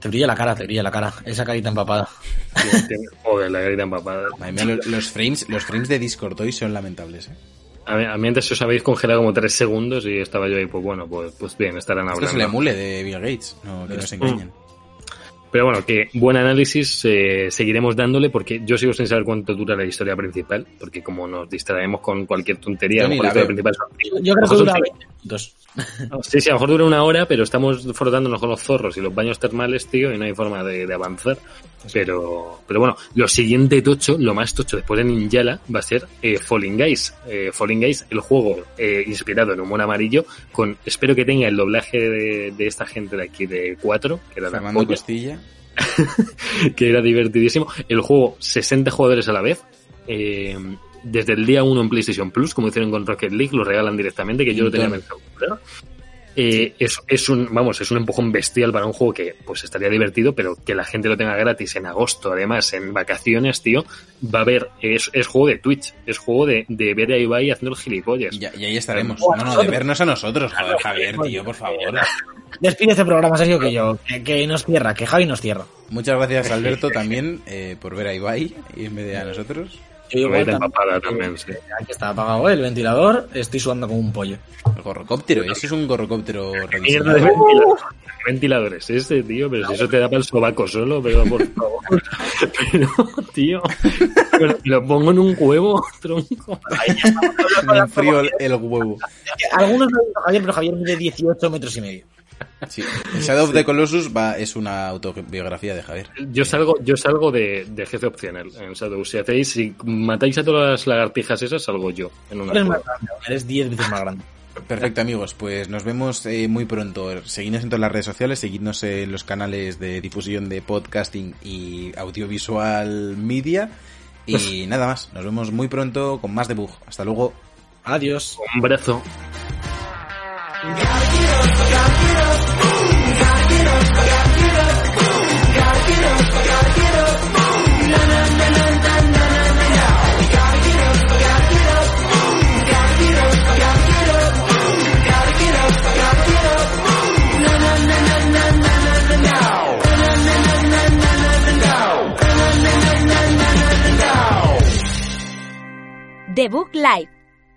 Te brilla la cara, te brilla la cara. Esa carita empapada. <laughs> Joder, la garita empapada. Madre mía, lo- los frames, los frames de Discord hoy son lamentables, ¿eh? A mí, a mí antes os habéis congelado como tres segundos y estaba yo ahí, pues bueno, pues, pues bien, estarán Esto es el hablando. emule de Bill Gates, no, que nos engañen. Pero bueno, que buen análisis eh, seguiremos dándole porque yo sigo sin saber cuánto dura la historia principal, porque como nos distraemos con cualquier tontería, Yo a lo ni mejor la historia principal son- Yo creo que dura son- 20 minutos. Sí, sí, a lo mejor dura una hora, pero estamos frotándonos con los zorros y los baños termales, tío, y no hay forma de, de avanzar. Pero, pero bueno, lo siguiente tocho, lo más tocho después de Ninjala, va a ser eh, Falling Guys. Eh, Falling Guys, el juego eh, inspirado en Humor Amarillo, con espero que tenga el doblaje de, de esta gente de aquí de 4, que era la Fernando polla, Costilla. <laughs> que era divertidísimo. El juego, 60 jugadores a la vez. eh, desde el día 1 en PlayStation Plus, como hicieron con Rocket League, lo regalan directamente, que yo lo tenía pensado. Eh, es, es un, vamos, es un empujón bestial para un juego que pues estaría divertido, pero que la gente lo tenga gratis en agosto, además, en vacaciones, tío, va a haber, es, es juego de Twitch, es juego de, de ver a Ibai haciendo el gilipollas. Y, ya- y ahí estaremos. No, no, de vernos a nosotros, joder, Javier, tío, por favor. Despide este programa, Sergio, que yo. Que, que nos cierra, que Javi nos cierra. Muchas gracias, Alberto, también, eh, por ver a Ibai y en vez de a nosotros. Yo igual Vete también- empapada también, sí. Aquí está apagado el ventilador, estoy sudando como un pollo. El gorrocóptero, eso es un gorrocóptero Mierda de ventilador- ventiladores este, tío, pero si eso te da para el sobaco solo, pero por favor. <laughs> Pero, tío, pero lo pongo en un huevo, <laughs> tronco. <laughs> Me frío el, el huevo. Algunos lo han dicho Javier, pero Javier mide 18 metros y medio. Sí. Shadow of the Colossus va, es una autobiografía de Javier. Yo salgo, yo salgo de, de jefe opcional en Shadow. Si hacéis, si matáis a todas las lagartijas esas, salgo yo en una Eres más grande, eres 10 veces más grande. Perfecto, amigos. Pues nos vemos eh, muy pronto. Seguidnos en todas las redes sociales, seguidnos en los canales de difusión de podcasting y audiovisual media. Y <laughs> nada más. Nos vemos muy pronto con más debug. Hasta luego. Adiós. Un brazo. The Book Live,